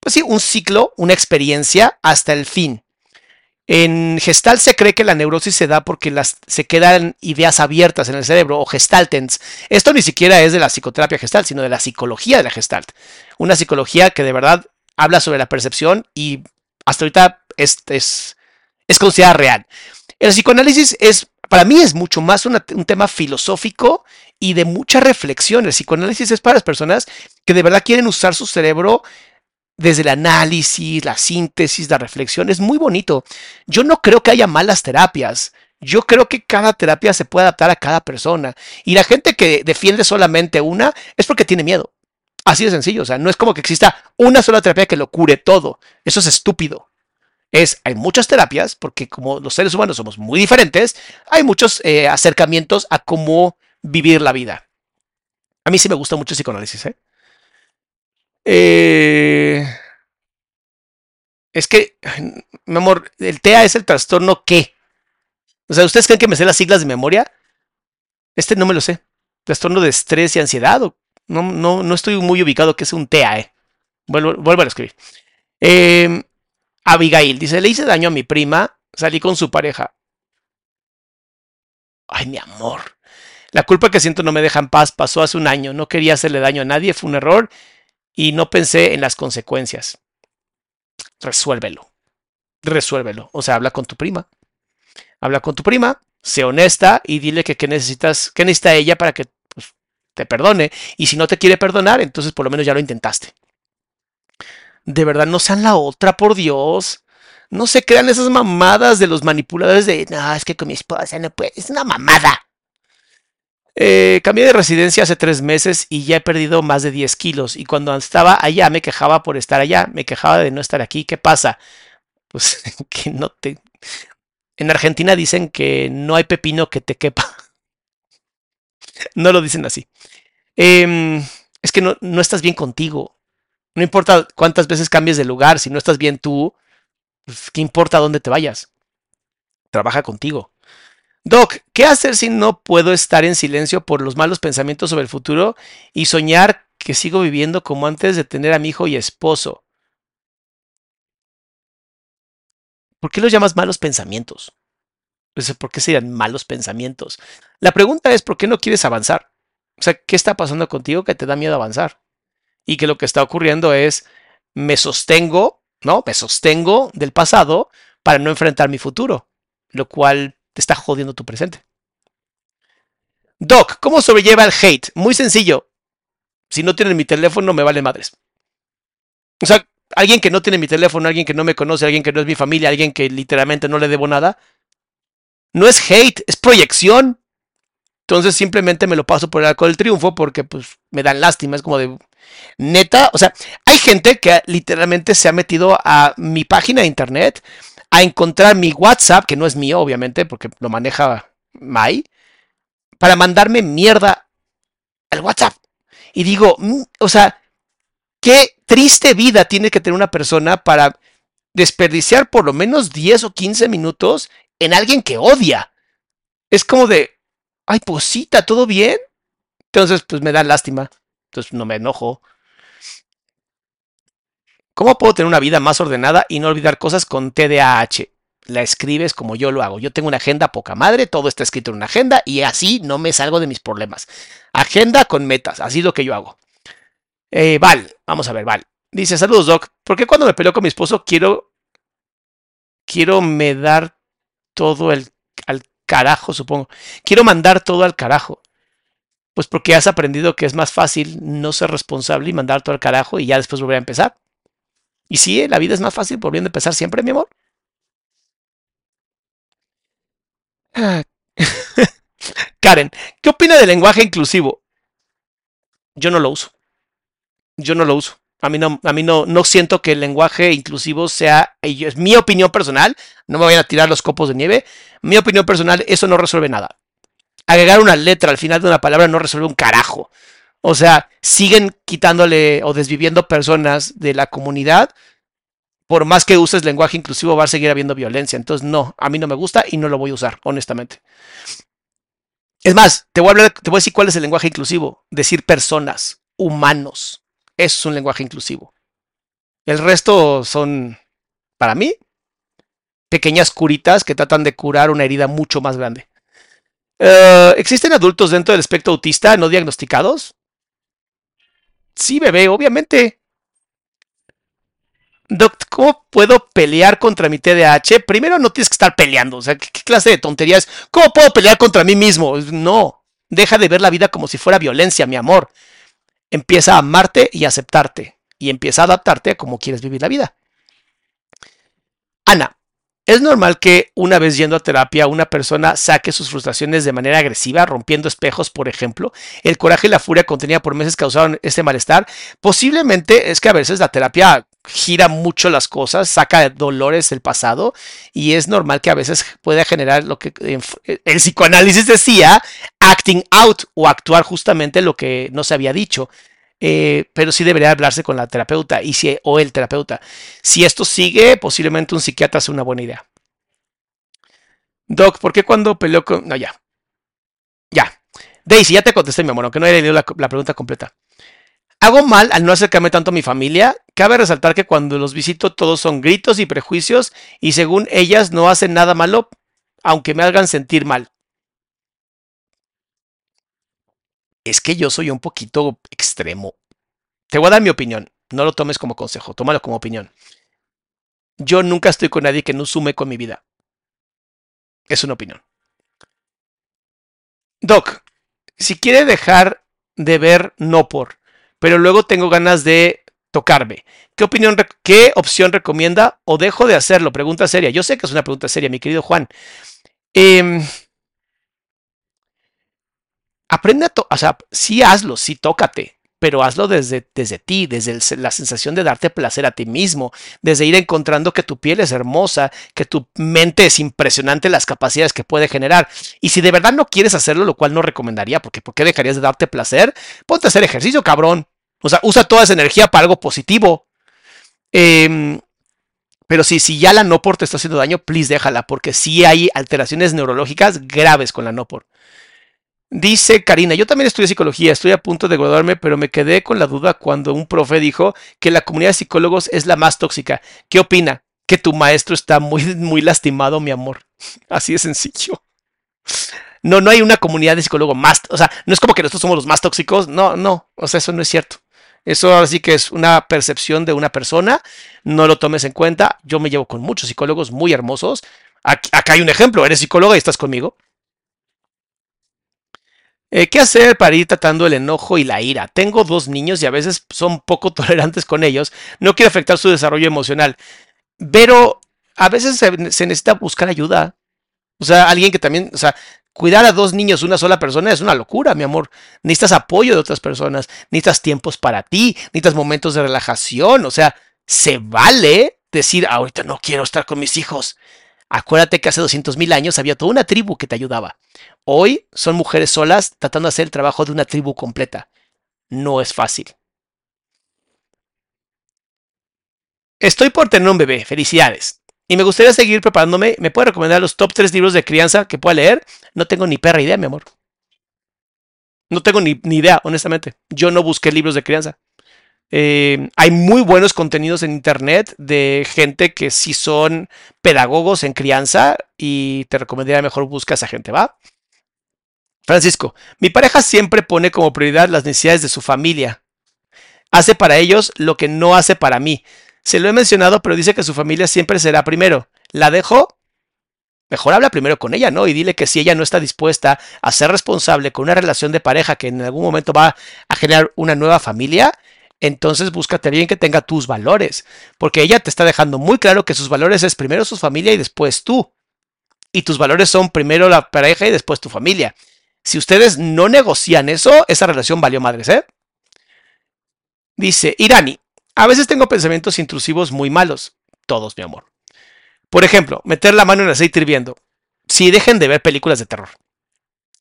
pues sí, un ciclo, una experiencia hasta el fin. En Gestalt se cree que la neurosis se da porque las, se quedan ideas abiertas en el cerebro o gestaltens. Esto ni siquiera es de la psicoterapia gestalt, sino de la psicología de la gestalt. Una psicología que de verdad habla sobre la percepción y hasta ahorita es, es, es considerada real. El psicoanálisis es, para mí es mucho más un tema filosófico y de mucha reflexión. El psicoanálisis es para las personas que de verdad quieren usar su cerebro desde el análisis, la síntesis, la reflexión, es muy bonito. Yo no creo que haya malas terapias. Yo creo que cada terapia se puede adaptar a cada persona. Y la gente que defiende solamente una es porque tiene miedo. Así de sencillo. O sea, no es como que exista una sola terapia que lo cure todo. Eso es estúpido. Es, hay muchas terapias, porque como los seres humanos somos muy diferentes, hay muchos eh, acercamientos a cómo vivir la vida. A mí sí me gusta mucho el psicoanálisis, ¿eh? Eh, es que, mi amor, el TEA es el trastorno qué. O sea, ¿ustedes creen que me sé las siglas de memoria? Este no me lo sé. Trastorno de estrés y ansiedad. No, no, no estoy muy ubicado que es un TEA. Eh. Vuelvo, vuelvo a escribir. Em, Abigail dice: Le hice daño a mi prima, salí con su pareja. Ay, mi amor. La culpa que siento no me deja en paz. Pasó hace un año. No quería hacerle daño a nadie. Fue un error y no pensé en las consecuencias. Resuélvelo. Resuélvelo. O sea, habla con tu prima. Habla con tu prima, sé honesta y dile que qué necesitas, qué necesita ella para que te perdone. Y si no te quiere perdonar, entonces por lo menos ya lo intentaste. De verdad, no sean la otra, por Dios. No se crean esas mamadas de los manipuladores de, no, es que con mi esposa no puede. Es una mamada. Eh, cambié de residencia hace tres meses y ya he perdido más de 10 kilos. Y cuando estaba allá me quejaba por estar allá, me quejaba de no estar aquí. ¿Qué pasa? Pues que no te... En Argentina dicen que no hay pepino que te quepa. no lo dicen así. Em, es que no, no estás bien contigo. No importa cuántas veces cambies de lugar, si no estás bien tú, pues, ¿qué importa dónde te vayas? Trabaja contigo. Doc, ¿qué hacer si no puedo estar en silencio por los malos pensamientos sobre el futuro y soñar que sigo viviendo como antes de tener a mi hijo y esposo. ¿Por qué los llamas malos pensamientos? ¿Por qué serían malos pensamientos? La pregunta es, ¿por qué no quieres avanzar? O sea, ¿qué está pasando contigo que te da miedo avanzar? Y que lo que está ocurriendo es, me sostengo, ¿no? Me sostengo del pasado para no enfrentar mi futuro, lo cual te está jodiendo tu presente. Doc, ¿cómo sobrelleva el hate? Muy sencillo. Si no tienen mi teléfono, me vale madres. O sea, alguien que no tiene mi teléfono, alguien que no me conoce, alguien que no es mi familia, alguien que literalmente no le debo nada, no es hate, es proyección. Entonces simplemente me lo paso por el arco del triunfo porque pues me dan lástima, es como de neta, o sea, hay gente que literalmente se ha metido a mi página de internet a encontrar mi WhatsApp, que no es mío obviamente porque lo maneja Mai, para mandarme mierda al WhatsApp. Y digo, mm, o sea, qué triste vida tiene que tener una persona para desperdiciar por lo menos 10 o 15 minutos en alguien que odia. Es como de, ay, posita, ¿todo bien? Entonces, pues me da lástima. Entonces no me enojo. ¿Cómo puedo tener una vida más ordenada y no olvidar cosas con TDAH? La escribes como yo lo hago. Yo tengo una agenda poca madre, todo está escrito en una agenda y así no me salgo de mis problemas. Agenda con metas, así es lo que yo hago. Eh, Val, vamos a ver, Val. Dice, saludos, Doc. ¿Por qué cuando me peleo con mi esposo quiero, quiero me dar todo el, al carajo, supongo? Quiero mandar todo al carajo. Pues porque has aprendido que es más fácil no ser responsable y mandar todo al carajo y ya después volver a empezar. Y sí, la vida es más fácil volviendo a empezar siempre, mi amor. Karen, ¿qué opina del lenguaje inclusivo? Yo no lo uso. Yo no lo uso. A mí no, a mí no, no siento que el lenguaje inclusivo sea, es mi opinión personal, no me vayan a tirar los copos de nieve, mi opinión personal, eso no resuelve nada. Agregar una letra al final de una palabra no resuelve un carajo. O sea, siguen quitándole o desviviendo personas de la comunidad por más que uses lenguaje inclusivo, va a seguir habiendo violencia. Entonces, no, a mí no me gusta y no lo voy a usar, honestamente. Es más, te voy a, hablar, te voy a decir cuál es el lenguaje inclusivo. Decir personas, humanos. Eso es un lenguaje inclusivo. El resto son, para mí, pequeñas curitas que tratan de curar una herida mucho más grande. Uh, ¿Existen adultos dentro del espectro autista no diagnosticados? Sí, bebé, obviamente. Doc, ¿cómo puedo pelear contra mi TDAH? Primero no tienes que estar peleando. O sea, ¿qué, clase de tontería es? ¿Cómo puedo pelear contra mí mismo? No. Deja de ver la vida como si fuera violencia, mi amor. Empieza a amarte y aceptarte. Y empieza a adaptarte a cómo quieres vivir la vida. Ana, ¿es normal que una vez yendo a terapia una persona saque sus frustraciones de manera agresiva, rompiendo espejos, por ejemplo? ¿El coraje y la furia contenida por meses causaron este malestar? Posiblemente es que a veces la terapia gira mucho las cosas, saca dolores del pasado y es normal que a veces pueda generar lo que el psicoanálisis decía, acting out o actuar justamente lo que no se había dicho. Eh, pero sí debería hablarse con la terapeuta y si, o el terapeuta. Si esto sigue, posiblemente un psiquiatra hace una buena idea. Doc, ¿por qué cuando peleó con... No, ya. Ya. Daisy, ya te contesté, mi amor, aunque no haya leído la pregunta completa. ¿Hago mal al no acercarme tanto a mi familia? Cabe resaltar que cuando los visito todos son gritos y prejuicios y según ellas no hacen nada malo, aunque me hagan sentir mal. Es que yo soy un poquito extremo. Te voy a dar mi opinión. No lo tomes como consejo, tómalo como opinión. Yo nunca estoy con nadie que no sume con mi vida. Es una opinión. Doc, si quiere dejar de ver no por pero luego tengo ganas de tocarme. ¿Qué opinión, qué opción recomienda o dejo de hacerlo? Pregunta seria. Yo sé que es una pregunta seria, mi querido Juan. Em, aprende a, o sea, sí hazlo, sí tócate, pero hazlo desde, desde ti, desde la sensación de darte placer a ti mismo, desde ir encontrando que tu piel es hermosa, que tu mente es impresionante, las capacidades que puede generar. Y si de verdad no quieres hacerlo, lo cual no recomendaría, porque ¿por qué dejarías de darte placer? Ponte a hacer ejercicio, cabrón. O sea, usa toda esa energía para algo positivo. Em, pero sí, si ya la Nopor te está haciendo daño, please déjala, porque sí hay alteraciones neurológicas graves con la Nopor. Dice Karina, yo también estudié psicología, estoy a punto de graduarme, pero me quedé con la duda cuando un profe dijo que la comunidad de psicólogos es la más tóxica. ¿Qué opina? Que tu maestro está muy, muy lastimado, mi amor. Así de sencillo. No, no hay una comunidad de psicólogos más, o sea, no es como que nosotros somos los más tóxicos, no, no, o sea, eso no es cierto. Eso ahora sí que es una percepción de una persona, no lo tomes en cuenta. Yo me llevo con muchos psicólogos muy hermosos. acá hay un ejemplo, eres psicóloga y estás conmigo. Eh, ¿Qué hacer para ir tratando el enojo y la ira? Tengo dos niños y a veces son poco tolerantes con ellos. No quiero afectar su desarrollo emocional. Pero a veces se, necesita buscar ayuda. O sea, alguien que también, cuidar a dos niños, una sola persona, es una locura, mi amor. Necesitas apoyo de otras personas, necesitas tiempos para ti, necesitas momentos de relajación. O sea, se vale decir, ahorita no quiero estar con mis hijos. Acuérdate que hace 200 mil años había toda una tribu que te ayudaba. Hoy son mujeres solas tratando de hacer el trabajo de una tribu completa. No es fácil. Estoy por tener un bebé, felicidades. Y me gustaría seguir preparándome. ¿Me puede recomendar los top 3 libros de crianza que pueda leer? No tengo ni perra idea, mi amor. No tengo ni, idea, honestamente. Yo no busqué libros de crianza. Eh, hay muy buenos contenidos en internet de gente que sí son pedagogos en crianza y te recomendaría mejor buscar a esa gente, ¿va? Francisco, mi pareja siempre pone como prioridad las necesidades de su familia. Hace para ellos lo que no hace para mí. Se lo he mencionado, pero dice que su familia siempre será primero. ¿La dejo? Mejor habla primero con ella, ¿no? Y dile que si ella no está dispuesta a ser responsable con una relación de pareja que en algún momento va a generar una nueva familia, entonces búscate a alguien que tenga tus valores, porque ella te está dejando muy claro que sus valores es primero su familia y después tú. Y tus valores son primero la pareja y después tu familia. Si ustedes no negocian eso, esa relación valió madres, ¿eh? Dice, Irani, a veces tengo pensamientos intrusivos muy malos. Todos, mi amor. Por ejemplo, meter la mano en aceite hirviendo. Si dejen de ver películas de terror.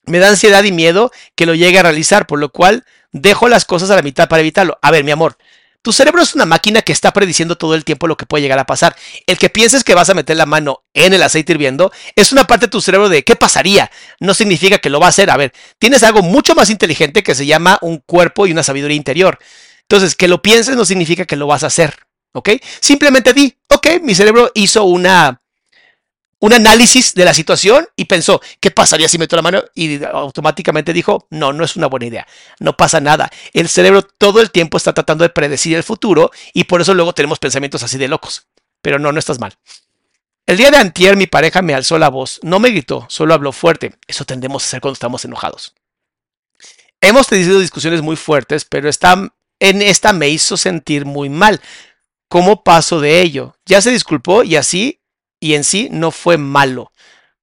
Me da ansiedad y miedo que lo llegue a realizar, por lo cual dejo las cosas a la mitad para evitarlo. A ver, mi amor, tu cerebro es una máquina que está prediciendo todo el tiempo lo que puede llegar a pasar. El que pienses que vas a meter la mano en el aceite hirviendo es una parte de tu cerebro de ¿qué pasaría? No significa que lo va a hacer. A ver, tienes algo mucho más inteligente que se llama un cuerpo y una sabiduría interior. Entonces, que lo pienses no significa que lo vas a hacer. ¿Ok? Simplemente di, ok, mi cerebro hizo una un análisis de la situación y pensó, ¿qué pasaría si meto la mano? Y automáticamente dijo, no, no es una buena idea, no pasa nada. El cerebro todo el tiempo está tratando de predecir el futuro y por eso luego tenemos pensamientos así de locos. Pero no, no estás mal. El día de antier mi pareja me alzó la voz, no me gritó, solo habló fuerte. Eso tendemos a hacer cuando estamos enojados. Hemos tenido discusiones muy fuertes, pero esta, en esta me hizo sentir muy mal. ¿Cómo paso de ello? Ya se disculpó y así y en sí no fue malo.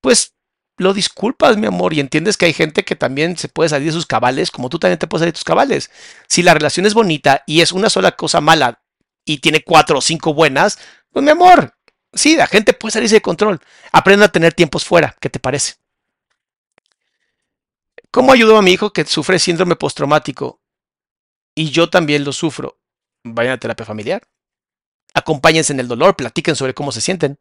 Pues lo disculpas, mi amor, y entiendes que hay gente que también se puede salir de sus cabales, como tú también te puedes salir de tus cabales. Si la relación es bonita y es una sola cosa mala y tiene cuatro o cinco buenas, pues mi amor, sí, la gente puede salirse de control. Aprenda a tener tiempos fuera, ¿qué te parece? ¿Cómo ayudo a mi hijo que sufre síndrome postraumático? Y yo también lo sufro. Vayan a terapia familiar. Acompáñense en el dolor, platiquen sobre cómo se sienten.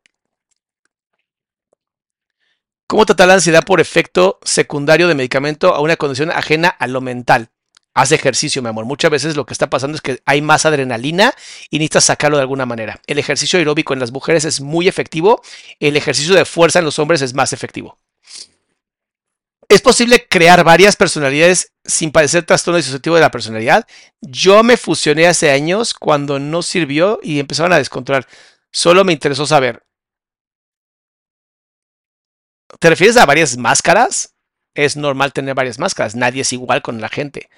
¿Cómo tratar la ansiedad por efecto secundario de medicamento a una condición ajena a lo mental? Haz ejercicio, mi amor. Muchas veces lo que está pasando es que hay más adrenalina y necesitas sacarlo de alguna manera. El ejercicio aeróbico en las mujeres es muy efectivo. El ejercicio de fuerza en los hombres es más efectivo. ¿Es posible crear varias personalidades sin padecer trastorno disociativo de la personalidad? Yo me fusioné hace años cuando no sirvió y empezaron a descontrolar. Solo me interesó saber, ¿Te refieres a varias máscaras? Es normal tener varias máscaras. Nadie es igual con la gente.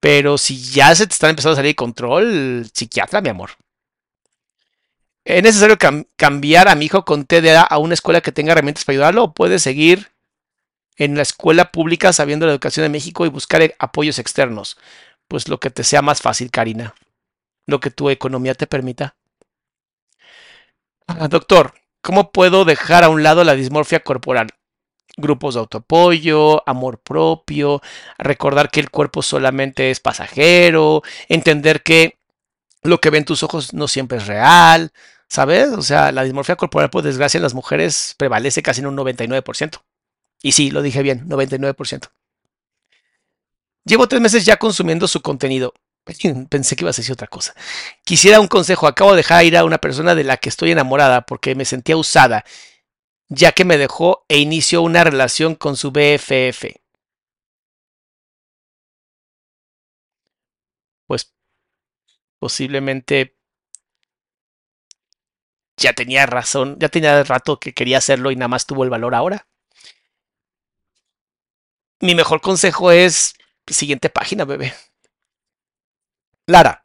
Pero si ya se te están empezando a salir de control, psiquiatra, mi amor. ¿Es necesario cambiar a mi hijo con TDA a una escuela que tenga herramientas para ayudarlo? ¿O puede seguir en la escuela pública sabiendo la educación de México y buscar apoyos externos? Pues lo que te sea más fácil, Karina. Lo que tu economía te permita. Ah, doctor, ¿Cómo puedo dejar a un lado la dismorfia corporal? Grupos de autoapoyo, amor propio, recordar que el cuerpo solamente es pasajero, entender que lo que ven tus ojos no siempre es real, ¿sabes? O sea, la dismorfia corporal, por desgracia, en las mujeres prevalece casi en un 99%. Y sí, lo dije bien, 99%. Llevo tres meses ya consumiendo su contenido. Pensé que ibas a decir otra cosa. Quisiera un consejo. Acabo de dejar ir a una persona de la que estoy enamorada porque me sentía usada, ya que me dejó e inició una relación con su BFF. Pues posiblemente ya tenía razón, ya tenía rato que quería hacerlo y nada más tuvo el valor ahora. Mi mejor consejo es siguiente página, bebé. Lara,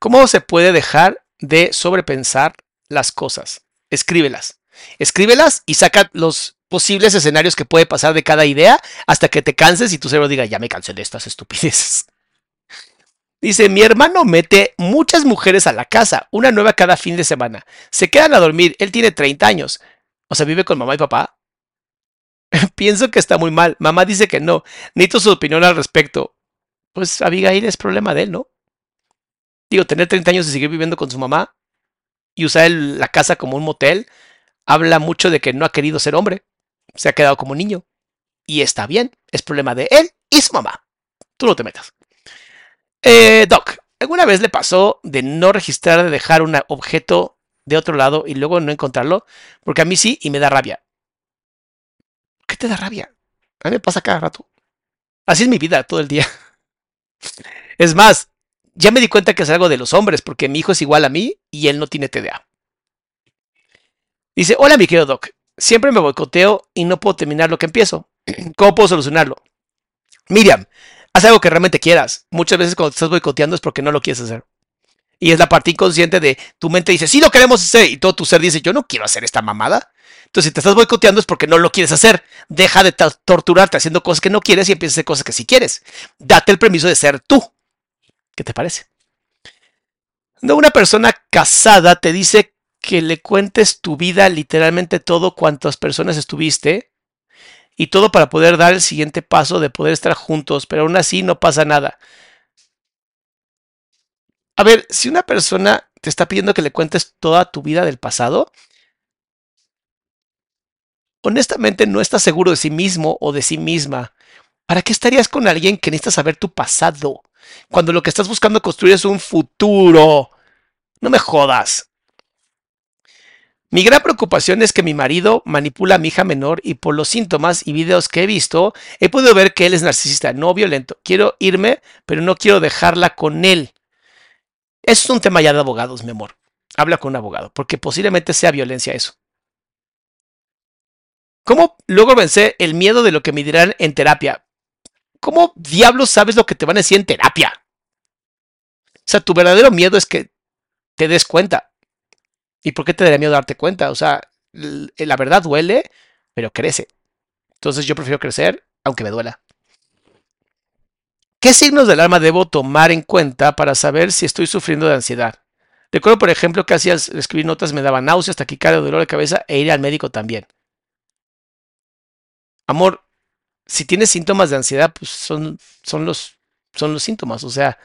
¿cómo se puede dejar de sobrepensar las cosas? Escríbelas. Escríbelas y saca los posibles escenarios que puede pasar de cada idea hasta que te canses y tu cerebro diga, ya me cansé de estas estupideces. Dice, mi hermano mete muchas mujeres a la casa, una nueva cada fin de semana. Se quedan a dormir, él tiene 30 años. O sea, vive con mamá y papá. Pienso que está muy mal. Mamá dice que no. Necesito su opinión al respecto. Pues Abigail es problema de él, ¿no? Digo, tener 30 años y seguir viviendo con su mamá y usar la casa como un motel habla mucho de que no ha querido ser hombre. Se ha quedado como niño. Y está bien. Es problema de él y su mamá. Tú no te metas. Eh, Doc, ¿alguna vez le pasó de no registrar, de dejar un objeto de otro lado y luego no encontrarlo? Porque a mí sí y me da rabia. ¿Qué te da rabia? A mí me pasa cada rato. Así es mi vida todo el día. Es más, ya me di cuenta que es algo de los hombres, porque mi hijo es igual a mí y él no tiene TDA. Dice, hola mi querido Doc, siempre me boicoteo y no puedo terminar lo que empiezo. ¿Cómo puedo solucionarlo? Miriam, haz algo que realmente quieras. Muchas veces cuando te estás boicoteando es porque no lo quieres hacer. Y es la parte inconsciente de tu mente dice, sí lo queremos hacer, y todo tu ser dice, yo no quiero hacer esta mamada. Entonces, si te estás boicoteando es porque no lo quieres hacer. Deja de torturarte haciendo cosas que no quieres y empieza a hacer cosas que sí quieres. Date el permiso de ser tú. ¿Qué te parece? Cuando una persona casada te dice que le cuentes tu vida, literalmente todo, cuántas personas estuviste, y todo para poder dar el siguiente paso de poder estar juntos, pero aún así no pasa nada. A ver, si una persona te está pidiendo que le cuentes toda tu vida del pasado, honestamente no estás seguro de sí mismo o de sí misma. ¿Para qué estarías con alguien que necesita saber tu pasado? Cuando lo que estás buscando construir es un futuro. No me jodas. Mi gran preocupación es que mi marido manipula a mi hija menor y por los síntomas y videos que he visto, he podido ver que él es narcisista, no violento. Quiero irme, pero no quiero dejarla con él. Es un tema ya de abogados, mi amor. Habla con un abogado, porque posiblemente sea violencia eso. ¿Cómo luego vencer el miedo de lo que me dirán en terapia? ¿Cómo diablos sabes lo que te van a decir en terapia? O sea, tu verdadero miedo es que te des cuenta. ¿Y por qué te daría miedo darte cuenta? O sea, la verdad duele, pero crece. Entonces yo prefiero crecer, aunque me duela. ¿Qué signos del alma debo tomar en cuenta para saber si estoy sufriendo de ansiedad? Recuerdo, por ejemplo, que hacía escribir notas me daba náuseas, taquicardia, dolor de cabeza e ir al médico también. Amor, si tienes síntomas de ansiedad, pues son, son, los, son los síntomas. O sea,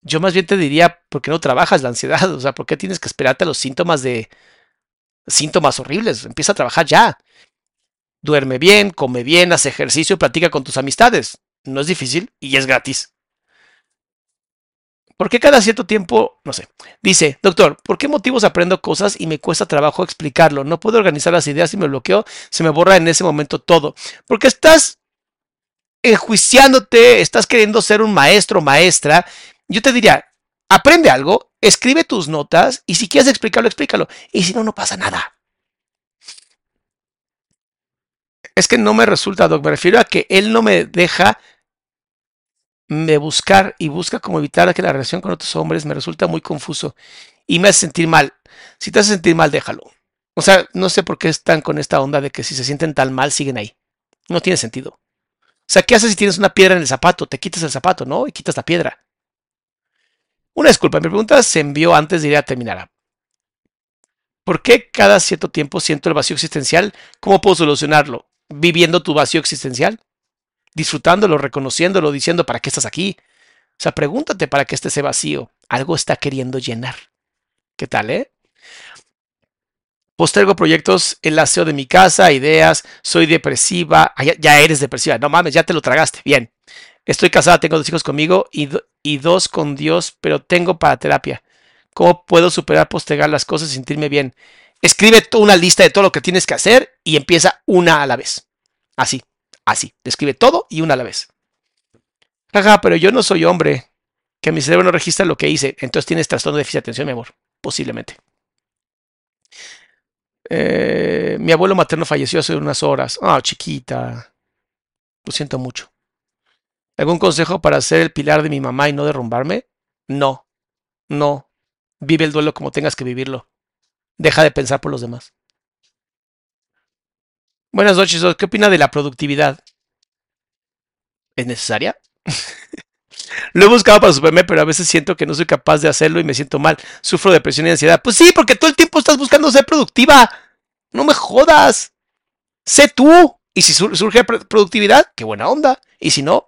yo más bien te diría, ¿por qué no trabajas la ansiedad? O sea, ¿por qué tienes que esperarte a los síntomas de síntomas horribles? Empieza a trabajar ya. Duerme bien, come bien, haz ejercicio, platica con tus amistades. No es difícil y es gratis. ¿Por qué cada cierto tiempo, no sé? Dice, doctor, ¿por qué motivos aprendo cosas y me cuesta trabajo explicarlo? No puedo organizar las ideas y me bloqueo, se me borra en ese momento todo. Porque estás enjuiciándote, estás queriendo ser un maestro o maestra. Yo te diría, aprende algo, escribe tus notas y si quieres explicarlo, explícalo. Y si no, no pasa nada. Es que no me resulta, Doc. Me refiero a que él no me deja de buscar y busca como evitar que la relación con otros hombres me resulta muy confuso y me hace sentir mal. Si te hace sentir mal, déjalo. O sea, no sé por qué están con esta onda de que si se sienten tan mal, siguen ahí. No tiene sentido. O sea, ¿qué haces si tienes una piedra en el zapato? Te quitas el zapato, ¿no? Y quitas la piedra. Una disculpa, mi pregunta se envió antes de ir a terminar. ¿Por qué cada cierto tiempo siento el vacío existencial? ¿Cómo puedo solucionarlo? ¿Viviendo tu vacío existencial? Disfrutándolo, reconociéndolo, diciendo, ¿para qué estás aquí? O sea, pregúntate para qué esté ese vacío. Algo está queriendo llenar. ¿Qué tal, eh? Postergo proyectos, el aseo de mi casa, ideas, soy depresiva. Ya, eres depresiva. No mames, ya te lo tragaste. Bien. Estoy casada, tengo dos hijos conmigo y, y dos con Dios, pero tengo para terapia. ¿Cómo puedo superar, postergar las cosas y sentirme bien? Escribe una lista de todo lo que tienes que hacer y empieza una a la vez. Así, así. Escribe todo y una a la vez. Jaja, pero yo no soy hombre. Que mi cerebro no registra lo que hice. Entonces tienes trastorno de déficit de atención, mi amor. Posiblemente. Eh, mi abuelo materno falleció hace unas horas. Ah, chiquita. Lo siento mucho. ¿Algún consejo para ser el pilar de mi mamá y no derrumbarme? No. No. Vive el duelo como tengas que vivirlo. Deja de pensar por los demás. Buenas noches, ¿qué opina de la productividad? ¿Es necesaria? Lo he buscado para superarme, pero a veces siento que no soy capaz de hacerlo y me siento mal. Sufro depresión y ansiedad. Pues sí, porque todo el tiempo estás buscando ser productiva. No me jodas. Sé tú. Y si surge productividad, qué buena onda. Y si no,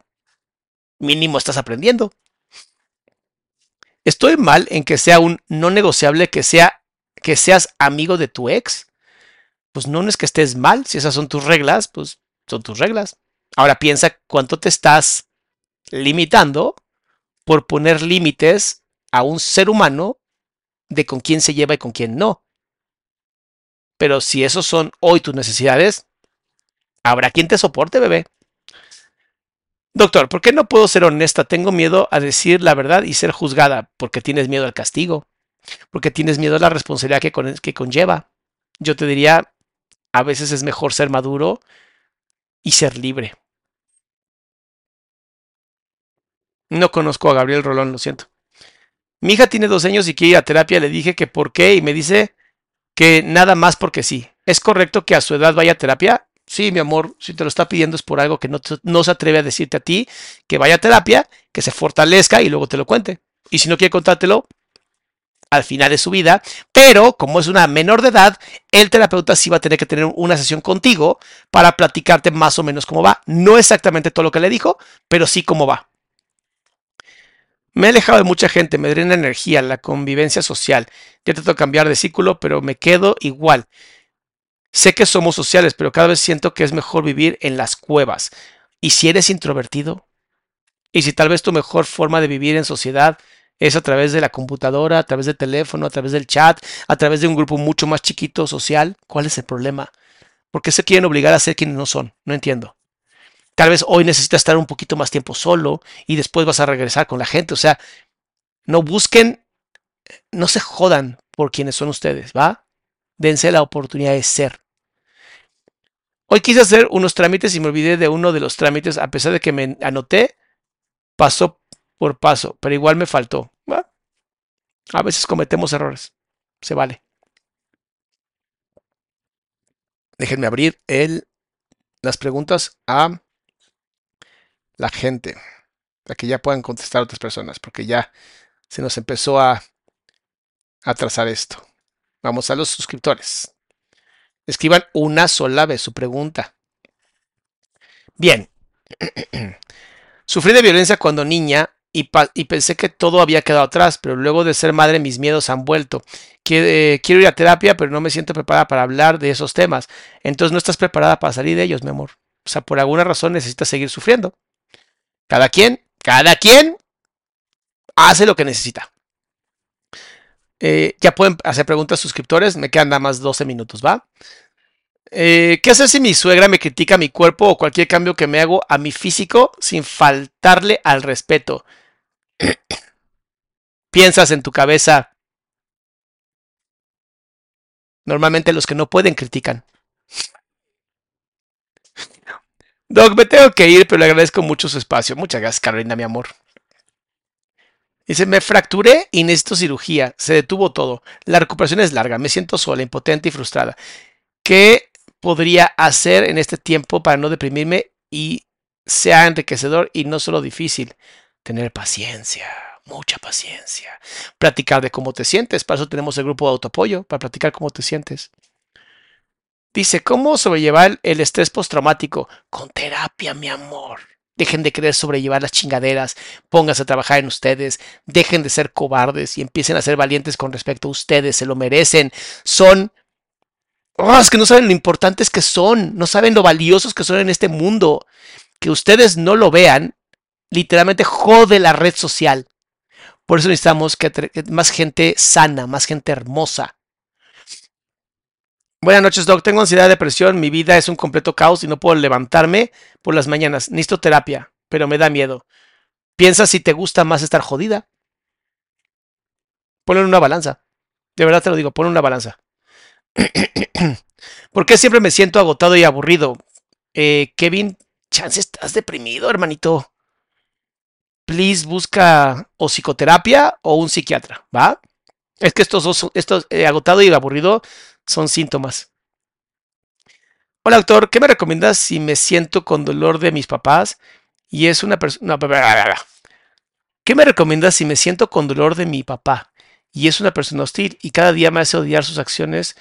mínimo estás aprendiendo. ¿Estoy mal en que sea un no negociable que sea que seas amigo de tu ex? Pues no es que estés mal, si esas son tus reglas, pues son tus reglas. Ahora piensa cuánto te estás limitando por poner límites a un ser humano de con quién se lleva y con quién no. Pero si esos son hoy tus necesidades, habrá quien te soporte, bebé. Doctor, ¿por qué no puedo ser honesta? Tengo miedo a decir la verdad y ser juzgada porque tienes miedo al castigo, porque tienes miedo a la responsabilidad que, que conlleva. Yo te diría, a veces es mejor ser maduro y ser libre. No conozco a Gabriel Rolón, lo siento. Mi hija tiene dos años y quiere ir a terapia. Le dije que por qué y me dice que nada más porque sí. ¿Es correcto que a su edad vaya a terapia? Sí, mi amor, si te lo está pidiendo es por algo que no, no se atreve a decirte a ti, que vaya a terapia, que se fortalezca y luego te lo cuente. Y si no quiere contártelo, al final de su vida, pero como es una menor de edad, el terapeuta sí va a tener que tener una sesión contigo para platicarte más o menos cómo va. No exactamente todo lo que le dijo, pero sí cómo va. Me he alejado de mucha gente, me drena energía, la convivencia social. Ya trato de cambiar de círculo, pero me quedo igual. Sé que somos sociales, pero cada vez siento que es mejor vivir en las cuevas. ¿Y si eres introvertido? ¿Y si tal vez tu mejor forma de vivir en sociedad es a través de la computadora, a través del teléfono, a través del chat, a través de un grupo mucho más chiquito social? ¿Cuál es el problema? ¿Por qué se quieren obligar a ser quienes no son? No entiendo. Tal vez hoy necesitas estar un poquito más tiempo solo y después vas a regresar con la gente. O sea, no busquen, no se jodan por quienes son ustedes, ¿va? Dense la oportunidad de ser. Hoy quise hacer unos trámites y me olvidé de uno de los trámites, a pesar de que me anoté, paso por paso, pero igual me faltó. A veces cometemos errores, se vale. Déjenme abrir el, las preguntas a la gente, para que ya puedan contestar otras personas, porque ya se nos empezó a, a trazar esto. Vamos a los suscriptores. Escriban una sola vez su pregunta. Bien. Sufrí de violencia cuando niña y, pensé que todo había quedado atrás, pero luego de ser madre mis miedos han vuelto. Eh, quiero ir a terapia, pero no me siento preparada para hablar de esos temas. Entonces no estás preparada para salir de ellos, mi amor. O sea, por alguna razón necesitas seguir sufriendo. Cada quien, cada quien hace lo que necesita. Eh, ya pueden hacer preguntas suscriptores. Me quedan nada más 12 minutos, ¿va? Eh, ¿Qué hacer si mi suegra me critica mi cuerpo o cualquier cambio que me hago a mi físico sin faltarle al respeto? Piensas en tu cabeza. Normalmente los que no pueden critican. Doc, me tengo que ir, pero le agradezco mucho su espacio. Muchas gracias, Carolina, mi amor. Dice, me fracturé y necesito cirugía. Se detuvo todo. La recuperación es larga. Me siento sola, impotente y frustrada. ¿Qué podría hacer en este tiempo para no deprimirme y sea enriquecedor y no solo difícil? Tener paciencia, mucha paciencia. Platicar de cómo te sientes. Para eso tenemos el grupo de autoapoyo, para platicar cómo te sientes. Dice, ¿cómo sobrellevar el estrés postraumático? Con terapia, mi amor. Dejen de querer sobrellevar las chingaderas, pónganse a trabajar en ustedes, dejen de ser cobardes y empiecen a ser valientes con respecto a ustedes, se lo merecen. Son... Oh, es que no saben lo importantes que son, no saben lo valiosos que son en este mundo. Que ustedes no lo vean Literalmente jode la red social. Por eso necesitamos que más gente sana, más gente hermosa. Buenas noches, Doc. Tengo ansiedad, depresión. Mi vida es un completo caos y no puedo levantarme por las mañanas. Necesito terapia, pero me da miedo. Piensa si te gusta más estar jodida. Ponlo en una balanza. De verdad te lo digo, pon una balanza. ¿Por qué siempre me siento agotado y aburrido? Eh, Kevin, chance estás deprimido, hermanito. Please busca o psicoterapia o un psiquiatra, ¿va? Es que estos dos, estos eh, agotado y aburrido son síntomas. Hola, doctor, ¿qué me recomiendas si me siento con dolor de mis papás y es una persona... ¿Qué me recomiendas si me siento con dolor de mi papá y es una persona hostil y cada día me hace odiar sus acciones?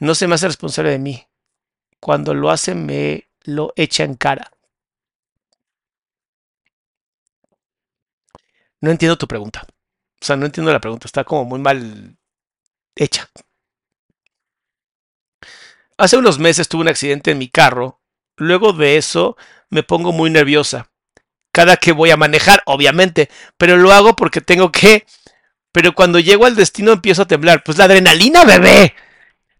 No se me hace responsable de mí. Cuando lo hace me lo echa en cara. No entiendo tu pregunta. O sea, no entiendo la pregunta. Está como muy mal hecha. Hace unos meses tuve un accidente en mi carro. Luego de eso me pongo muy nerviosa. Cada que voy a manejar, obviamente. Pero lo hago porque tengo que. Pero cuando llego al destino empiezo a temblar. Pues la adrenalina, bebé.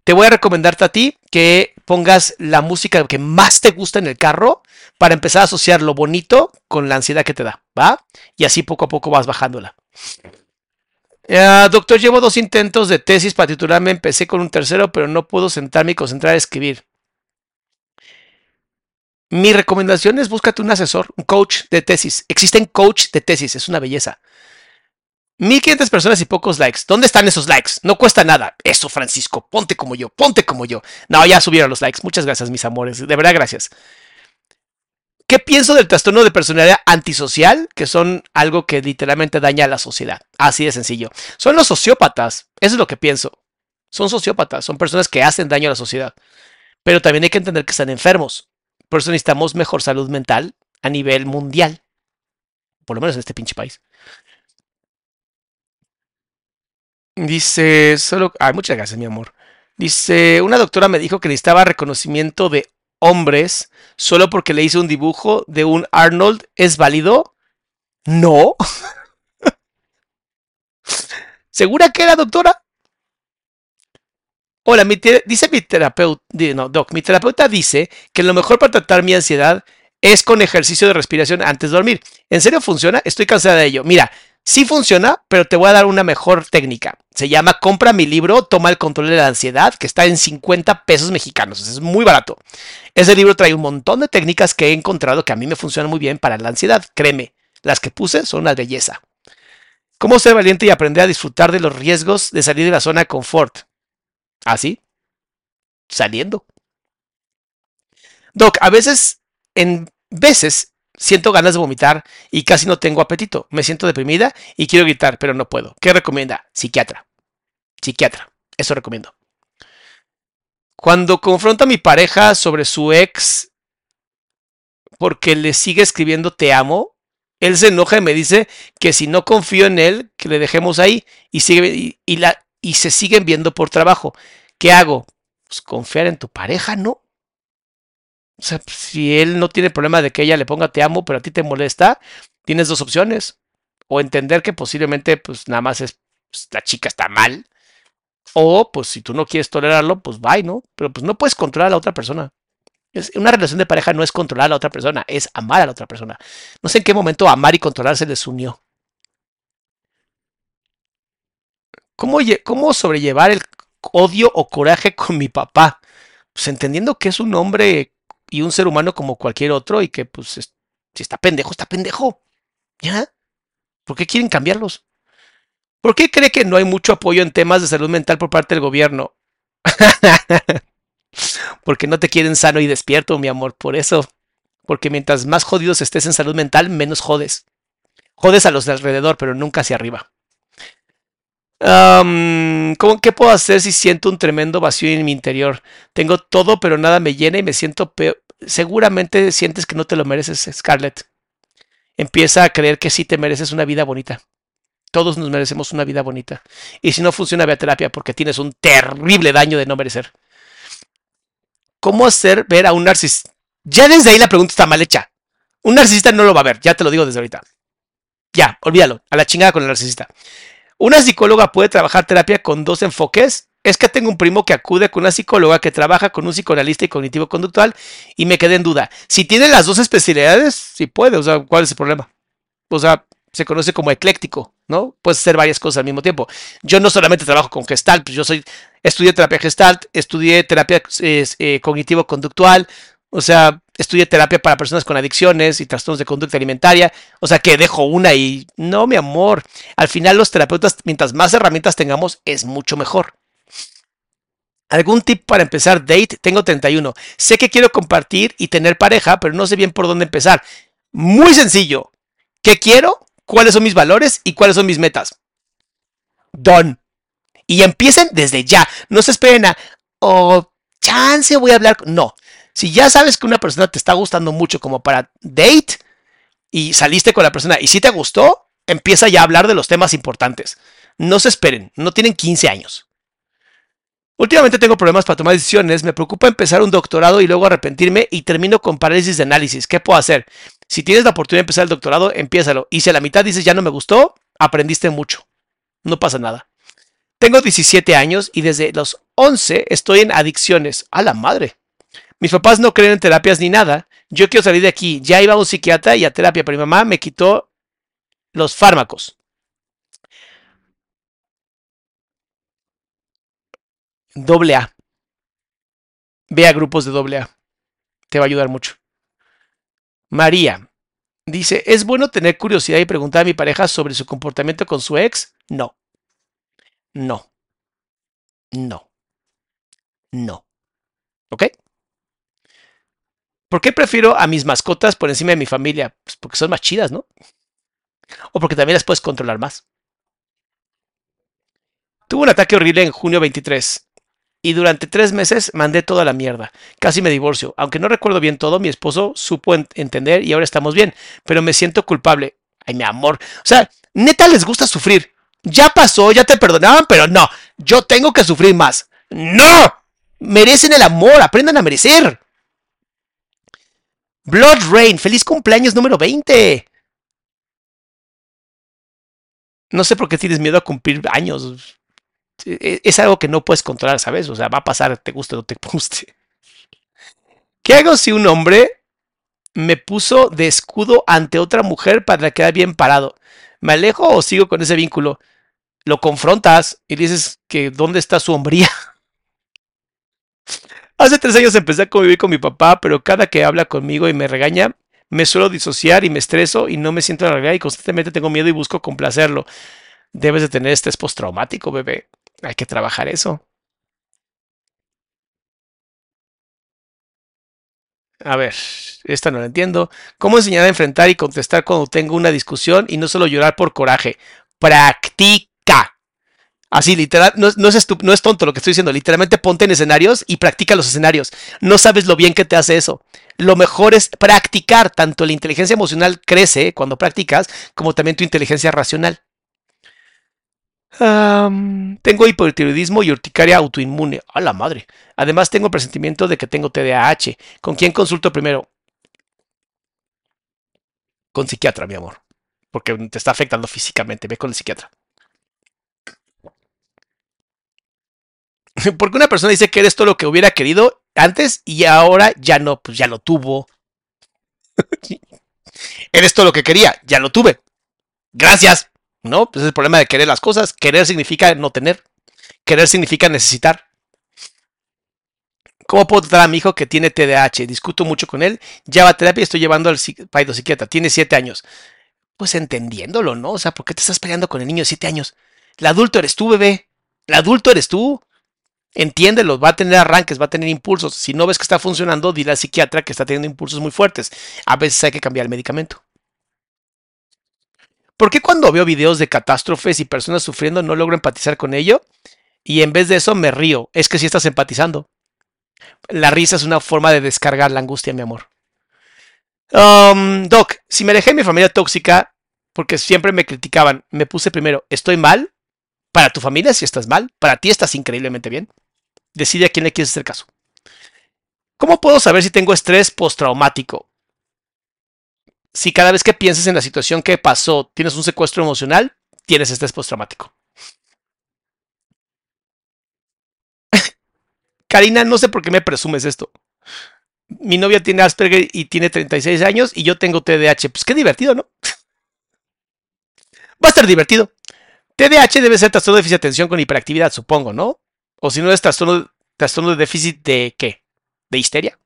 Te voy a recomendarte a ti que pongas la música que más te gusta en el carro para empezar a asociar lo bonito con la ansiedad que te da, ¿va? Y así poco a poco vas bajándola. Uh, doctor, llevo dos intentos de tesis para titularme. Empecé con un tercero, pero no puedo sentarme y concentrar a escribir. Mi recomendación es búscate un asesor, un coach de tesis. Existen coach de tesis, es una belleza. 1500 personas y pocos likes. ¿Dónde están esos likes? No cuesta nada. Eso, Francisco, ponte como yo, ponte como yo. No, ya subieron los likes. Muchas gracias, mis amores. De verdad, gracias. ¿Qué pienso del trastorno de personalidad antisocial? Que son algo que literalmente daña a la sociedad. Así de sencillo. Son los sociópatas. Eso es lo que pienso. Son sociópatas. Son personas que hacen daño a la sociedad. Pero también hay que entender que están enfermos. Por eso necesitamos mejor salud mental a nivel mundial. Por lo menos en este pinche país. Dice, solo... Ay, muchas gracias, mi amor. Dice, una doctora me dijo que necesitaba reconocimiento de hombres solo porque le hice un dibujo de un Arnold. ¿Es válido? No. ¿Segura que era doctora? Hola, dice mi terapeuta, no, doc, mi terapeuta dice que lo mejor para tratar mi ansiedad es con ejercicio de respiración antes de dormir. ¿En serio funciona? Estoy cansada de ello. Mira, Sí funciona, pero te voy a dar una mejor técnica. Se llama Compra mi libro, toma el control de la ansiedad, que está en 50 pesos mexicanos. Es muy barato. Ese libro trae un montón de técnicas que he encontrado que a mí me funcionan muy bien para la ansiedad. Créeme, las que puse son una belleza. ¿Cómo ser valiente y aprender a disfrutar de los riesgos de salir de la zona de confort? ¿Así? Saliendo. Doc, a veces, en veces, siento ganas de vomitar y casi no tengo apetito. Me siento deprimida y quiero gritar, pero no puedo. ¿Qué recomienda? Psiquiatra. Psiquiatra. Eso recomiendo. Cuando confronto a mi pareja sobre su ex porque le sigue escribiendo te amo, él se enoja y me dice que si no confío en él, que le dejemos ahí y, sigue, y se siguen viendo por trabajo. ¿Qué hago? Pues confiar en tu pareja, ¿no? O sea, si él no tiene problema de que ella le ponga te amo, pero a ti te molesta, tienes dos opciones. O entender que posiblemente, pues nada más es, pues, la chica está mal. O, pues si tú no quieres tolerarlo, pues bye, ¿no? Pero pues no puedes controlar a la otra persona. Una relación de pareja no es controlar a la otra persona, es amar a la otra persona. No sé en qué momento amar y controlar se les unió. ¿Cómo, cómo sobrellevar el odio o coraje con mi papá? Pues entendiendo que es un hombre y un ser humano como cualquier otro y que pues si está pendejo, está pendejo. ¿Ya? ¿Por qué quieren cambiarlos? ¿Por qué cree que no hay mucho apoyo en temas de salud mental por parte del gobierno? Porque no te quieren sano y despierto, mi amor, por eso. Porque mientras más jodidos estés en salud mental, menos jodes. Jodes a los de alrededor, pero nunca hacia arriba. ¿Cómo, ¿Qué puedo hacer si siento un tremendo vacío en mi interior? Tengo todo, pero nada me llena y me siento peor. Seguramente sientes que no te lo mereces, Scarlett. Empieza a creer que sí te mereces una vida bonita. Todos nos merecemos una vida bonita. Y si no funciona, ve a terapia porque tienes un terrible daño de no merecer. ¿Cómo hacer ver a un narcisista? Ya desde ahí la pregunta está mal hecha. Un narcisista no lo va a ver, ya te lo digo desde ahorita. Ya, olvídalo, a la chingada con el narcisista. Una psicóloga puede trabajar terapia con dos enfoques. Es que tengo un primo que acude con una psicóloga que trabaja con un psicoanalista y cognitivo conductual y me quedé en duda. Si tiene las dos especialidades, sí puede, o sea, ¿cuál es el problema? O sea, se conoce como ecléctico, ¿no? Puedes hacer varias cosas al mismo tiempo. Yo no solamente trabajo con Gestalt, pues yo soy, estudié terapia Gestalt, estudié terapia eh, cognitivo-conductual, o sea, estudié terapia para personas con adicciones y trastornos de conducta alimentaria. O sea, que dejo una y no, mi amor. Al final los terapeutas, mientras más herramientas tengamos, es mucho mejor. ¿Algún tip para empezar date? Tengo 31. Sé que quiero compartir y tener pareja, pero no sé bien por dónde empezar. Muy sencillo. ¿Qué quiero? ¿Cuáles son mis valores? ¿Y cuáles son mis metas? Done. Y empiecen desde ya. No se esperen a, oh, chance, voy a hablar. No. Si ya sabes que una persona te está gustando mucho como para date y saliste con la persona y si te gustó, empieza ya a hablar de los temas importantes. No se esperen, no tienen 15 años. Últimamente tengo problemas para tomar decisiones, me preocupa empezar un doctorado y luego arrepentirme y termino con parálisis de análisis. ¿Qué puedo hacer? Si tienes la oportunidad de empezar el doctorado, empiézalo. Y si a la mitad dices ya no me gustó, aprendiste mucho. No pasa nada. Tengo 17 años y desde los 11 estoy en adicciones. A la madre. Mis papás no creen en terapias ni nada. Yo quiero salir de aquí. Ya iba a un psiquiatra y a terapia, pero mi mamá me quitó los fármacos. Doble A. Ve a grupos de doble A. Te va a ayudar mucho. María dice, ¿es bueno tener curiosidad y preguntar a mi pareja sobre su comportamiento con su ex? No. No. No. No. ¿Ok? ¿Por qué prefiero a mis mascotas por encima de mi familia? Pues porque son más chidas, ¿no? O porque también las puedes controlar más. Tuve un ataque horrible en junio 23 y durante tres meses mandé toda la mierda. Casi me divorcio. Aunque no recuerdo bien todo, mi esposo supo entender y ahora estamos bien. Pero me siento culpable. Ay, mi amor. O sea, neta les gusta sufrir. Ya pasó, ya te perdonaban, pero no. Yo tengo que sufrir más. ¡No! Merecen el amor, aprendan a merecer. Blood Rain, feliz cumpleaños número 20. No sé por qué tienes miedo a cumplir años. E, es algo que no puedes controlar, ¿sabes? O sea, va a pasar, te guste o no te guste. ¿Qué hago si un hombre me puso de escudo ante otra mujer para quedar bien parado? ¿Me alejo o sigo con ese vínculo? Lo confrontas y dices que dónde está su hombría. Hace tres años empecé a convivir con mi papá, pero cada que habla conmigo y me regaña, me suelo disociar y me estreso y no me siento en la realidad y constantemente tengo miedo y busco complacerlo. Debes de tener estrés postraumático, bebé. Hay que trabajar eso. A ver, esta no la entiendo. ¿Cómo enseñar a enfrentar y contestar cuando tengo una discusión y no solo llorar por coraje? Practica. Así, literal, no, es no es tonto lo que estoy diciendo. Literalmente ponte en escenarios y practica los escenarios. No sabes lo bien que te hace eso. Lo mejor es practicar. Tanto la inteligencia emocional crece cuando practicas, como también tu inteligencia racional. tengo hipotiroidismo y urticaria autoinmune. A la madre. Además, tengo presentimiento de que tengo TDAH. ¿Con quién consulto primero? Con psiquiatra, mi amor. Porque te está afectando físicamente. Ve con el psiquiatra. Porque una persona dice que eres todo lo que hubiera querido antes y ahora ya no, pues ya lo tuvo. eres todo lo que quería, ya lo tuve. Gracias. ¿No? Pues es el problema de querer las cosas. Querer significa no tener. Querer significa necesitar. ¿Cómo puedo tratar a mi hijo que tiene TDAH? Discuto mucho con él. Ya va a terapia estoy llevando al psiquiatra. Tiene siete años. Pues entendiéndolo, ¿no? O sea, ¿por qué te estás peleando con el niño de siete años? El adulto eres tú, bebé. El adulto eres tú. Entiéndelo, va a tener arranques, va a tener impulsos. Si no ves que está funcionando, dile al psiquiatra que está teniendo impulsos muy fuertes. A veces hay que cambiar el medicamento. ¿Por qué cuando veo videos de catástrofes y personas sufriendo no logro empatizar con ello? Y en vez de eso me río. Es que si estás empatizando. La risa es una forma de descargar la angustia, mi amor. Um, Doc, si me dejé mi familia tóxica porque siempre me criticaban, me puse primero, ¿estoy mal? Para tu familia si estás mal, para ti estás increíblemente bien. Decide a quién le quieres hacer caso. ¿Cómo puedo saber si tengo estrés postraumático? si cada vez que pienses en la situación que pasó tienes un secuestro emocional, tienes estrés postraumático. Karina, no sé por qué me presumes esto. Mi novia tiene Asperger y tiene 36 años y yo tengo TDAH. Pues qué divertido, ¿no? Va a estar divertido. TDAH debe ser trastorno de déficit de atención con hiperactividad, supongo, ¿no? O si no es trastorno, trastorno de déficit de qué? ¿De histeria?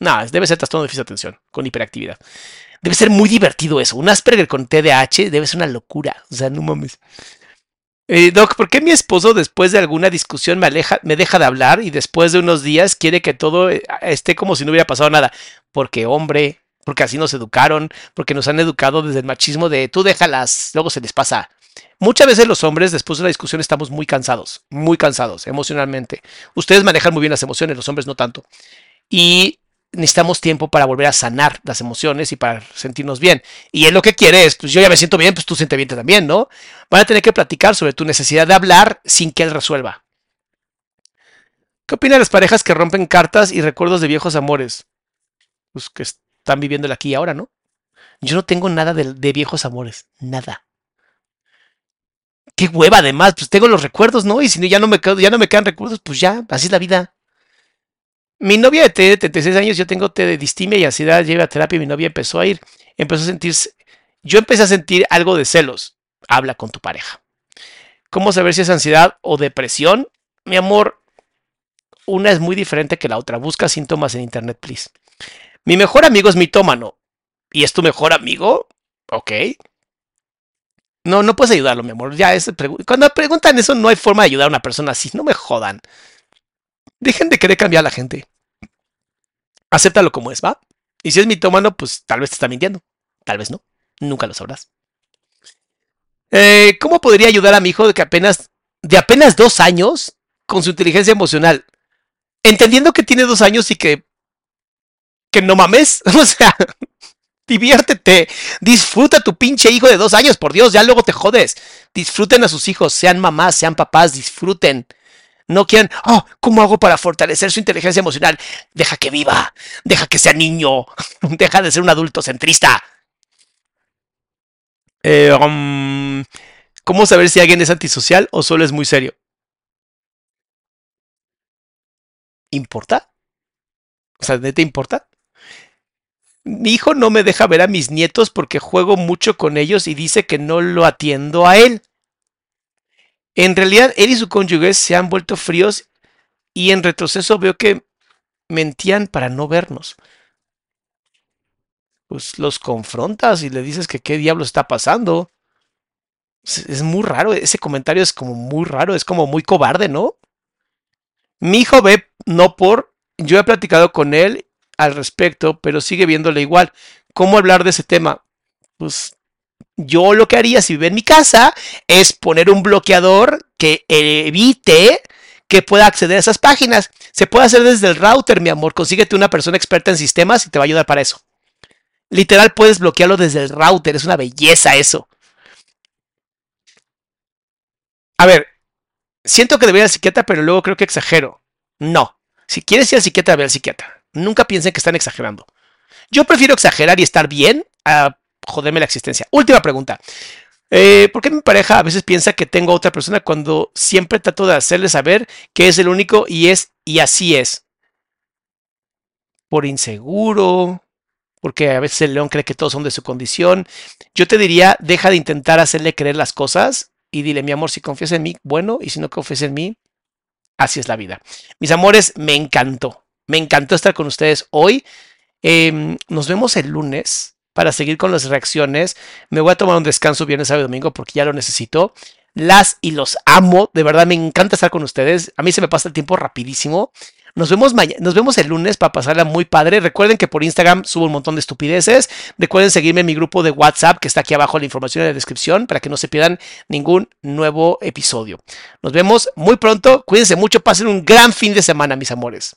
No, debe ser trastorno de déficit de atención con hiperactividad. Debe ser muy divertido eso. Un Asperger con TDAH debe ser una locura. O sea, no mames. Eh, Doc, ¿por qué mi esposo después de alguna discusión me, aleja, me deja de hablar y después de unos días quiere que todo eh, esté como si no hubiera pasado nada? Porque hombre, porque así nos educaron, porque nos han educado desde el machismo de tú déjalas, luego se les pasa. Muchas veces los hombres después de una discusión estamos muy cansados, muy cansados emocionalmente. Ustedes manejan muy bien las emociones, los hombres no tanto. Y necesitamos tiempo para volver a sanar las emociones y para sentirnos bien. Y él lo que quiere es, pues yo ya me siento bien, pues tú siente bien también, ¿no? Van a tener que platicar sobre tu necesidad de hablar sin que él resuelva. ¿Qué opinan las parejas que rompen cartas y recuerdos de viejos amores? Pues que están viviendo el aquí y ahora, ¿no? Yo no tengo nada de viejos amores, nada. Qué hueva además, pues tengo los recuerdos, ¿no? Y si ya no me, ya no me quedan recuerdos, pues ya, así es la vida. Mi novia de de 36 años, yo tengo T de distimia y ansiedad, lleva a terapia y mi novia empezó a ir. Empezó a sentirse. Yo empecé a sentir algo de celos. Habla con tu pareja. ¿Cómo saber si es ansiedad o depresión? Mi amor, una es muy diferente que la otra. Busca síntomas en internet, please. Mi mejor amigo es mitómano. ¿Y es tu mejor amigo? Ok. No, no puedes ayudarlo, mi amor. Ya Cuando preguntan eso, no hay forma de ayudar a una persona así. No me jodan. Dejen de querer cambiar a la gente. Acéptalo como es, ¿va? Y si es mitómano, pues tal vez te está mintiendo. Tal vez no. Nunca lo sabrás. Eh, ¿Cómo podría ayudar a mi hijo de apenas, de apenas dos años con su inteligencia emocional? Entendiendo que tiene dos años y que, que no mames. O sea, diviértete. Disfruta tu pinche hijo de dos años, por Dios, ya luego te jodes. Disfruten a sus hijos, sean mamás, sean papás, disfruten. No quieren, oh, ¿cómo hago para fortalecer su inteligencia emocional? Deja que viva, deja que sea niño, deja de ser un adulto centrista. Eh, um, ¿Cómo saber si alguien es antisocial o solo es muy serio? ¿Importa? O sea, ¿te importa? Mi hijo no me deja ver a mis nietos porque juego mucho con ellos y dice que no lo atiendo a él. En realidad, él y su cónyuge se han vuelto fríos y en retroceso veo que mentían para no vernos. Pues los confrontas y le dices que qué diablo está pasando. Es muy raro, ese comentario es como muy raro, es como muy cobarde, ¿no? Mi hijo ve no por, yo he platicado con él al respecto, pero sigue viéndole igual. ¿Cómo hablar de ese tema? Pues yo lo que haría si vive en mi casa es poner un bloqueador que evite que pueda acceder a esas páginas. Se puede hacer desde el router, mi amor. Consíguete una persona experta en sistemas y te va a ayudar para eso. Literal, puedes bloquearlo desde el router. Es una belleza eso. A ver, siento que debería ir al psiquiatra, pero luego creo que exagero. No. Si quieres ir al psiquiatra, ve al psiquiatra. Nunca piensen que están exagerando. Yo prefiero exagerar y estar bien a joderme la existencia. Última pregunta. Eh, ¿Por qué mi pareja a veces piensa que tengo otra persona cuando siempre trato de hacerle saber que es el único y es y así es? Por inseguro, porque a veces el león cree que todos son de su condición. Yo te diría, deja de intentar hacerle creer las cosas y dile, mi amor, si confías en mí, bueno, y si no confías en mí, así es la vida. Mis amores, me encantó, me encantó estar con ustedes hoy. Em, nos vemos el lunes para seguir con las reacciones. Me voy a tomar un descanso viernes, sábado y domingo porque ya lo necesito. Las y los amo, de verdad me encanta estar con ustedes. A mí se me pasa el tiempo rapidísimo. Nos vemos, nos vemos el lunes para pasarla muy padre. Recuerden que por Instagram subo un montón de estupideces. Recuerden seguirme en mi grupo de WhatsApp que está aquí abajo la información en la descripción para que no se pierdan ningún nuevo episodio. Nos vemos muy pronto. Cuídense mucho. Pasen un gran fin de semana, mis amores.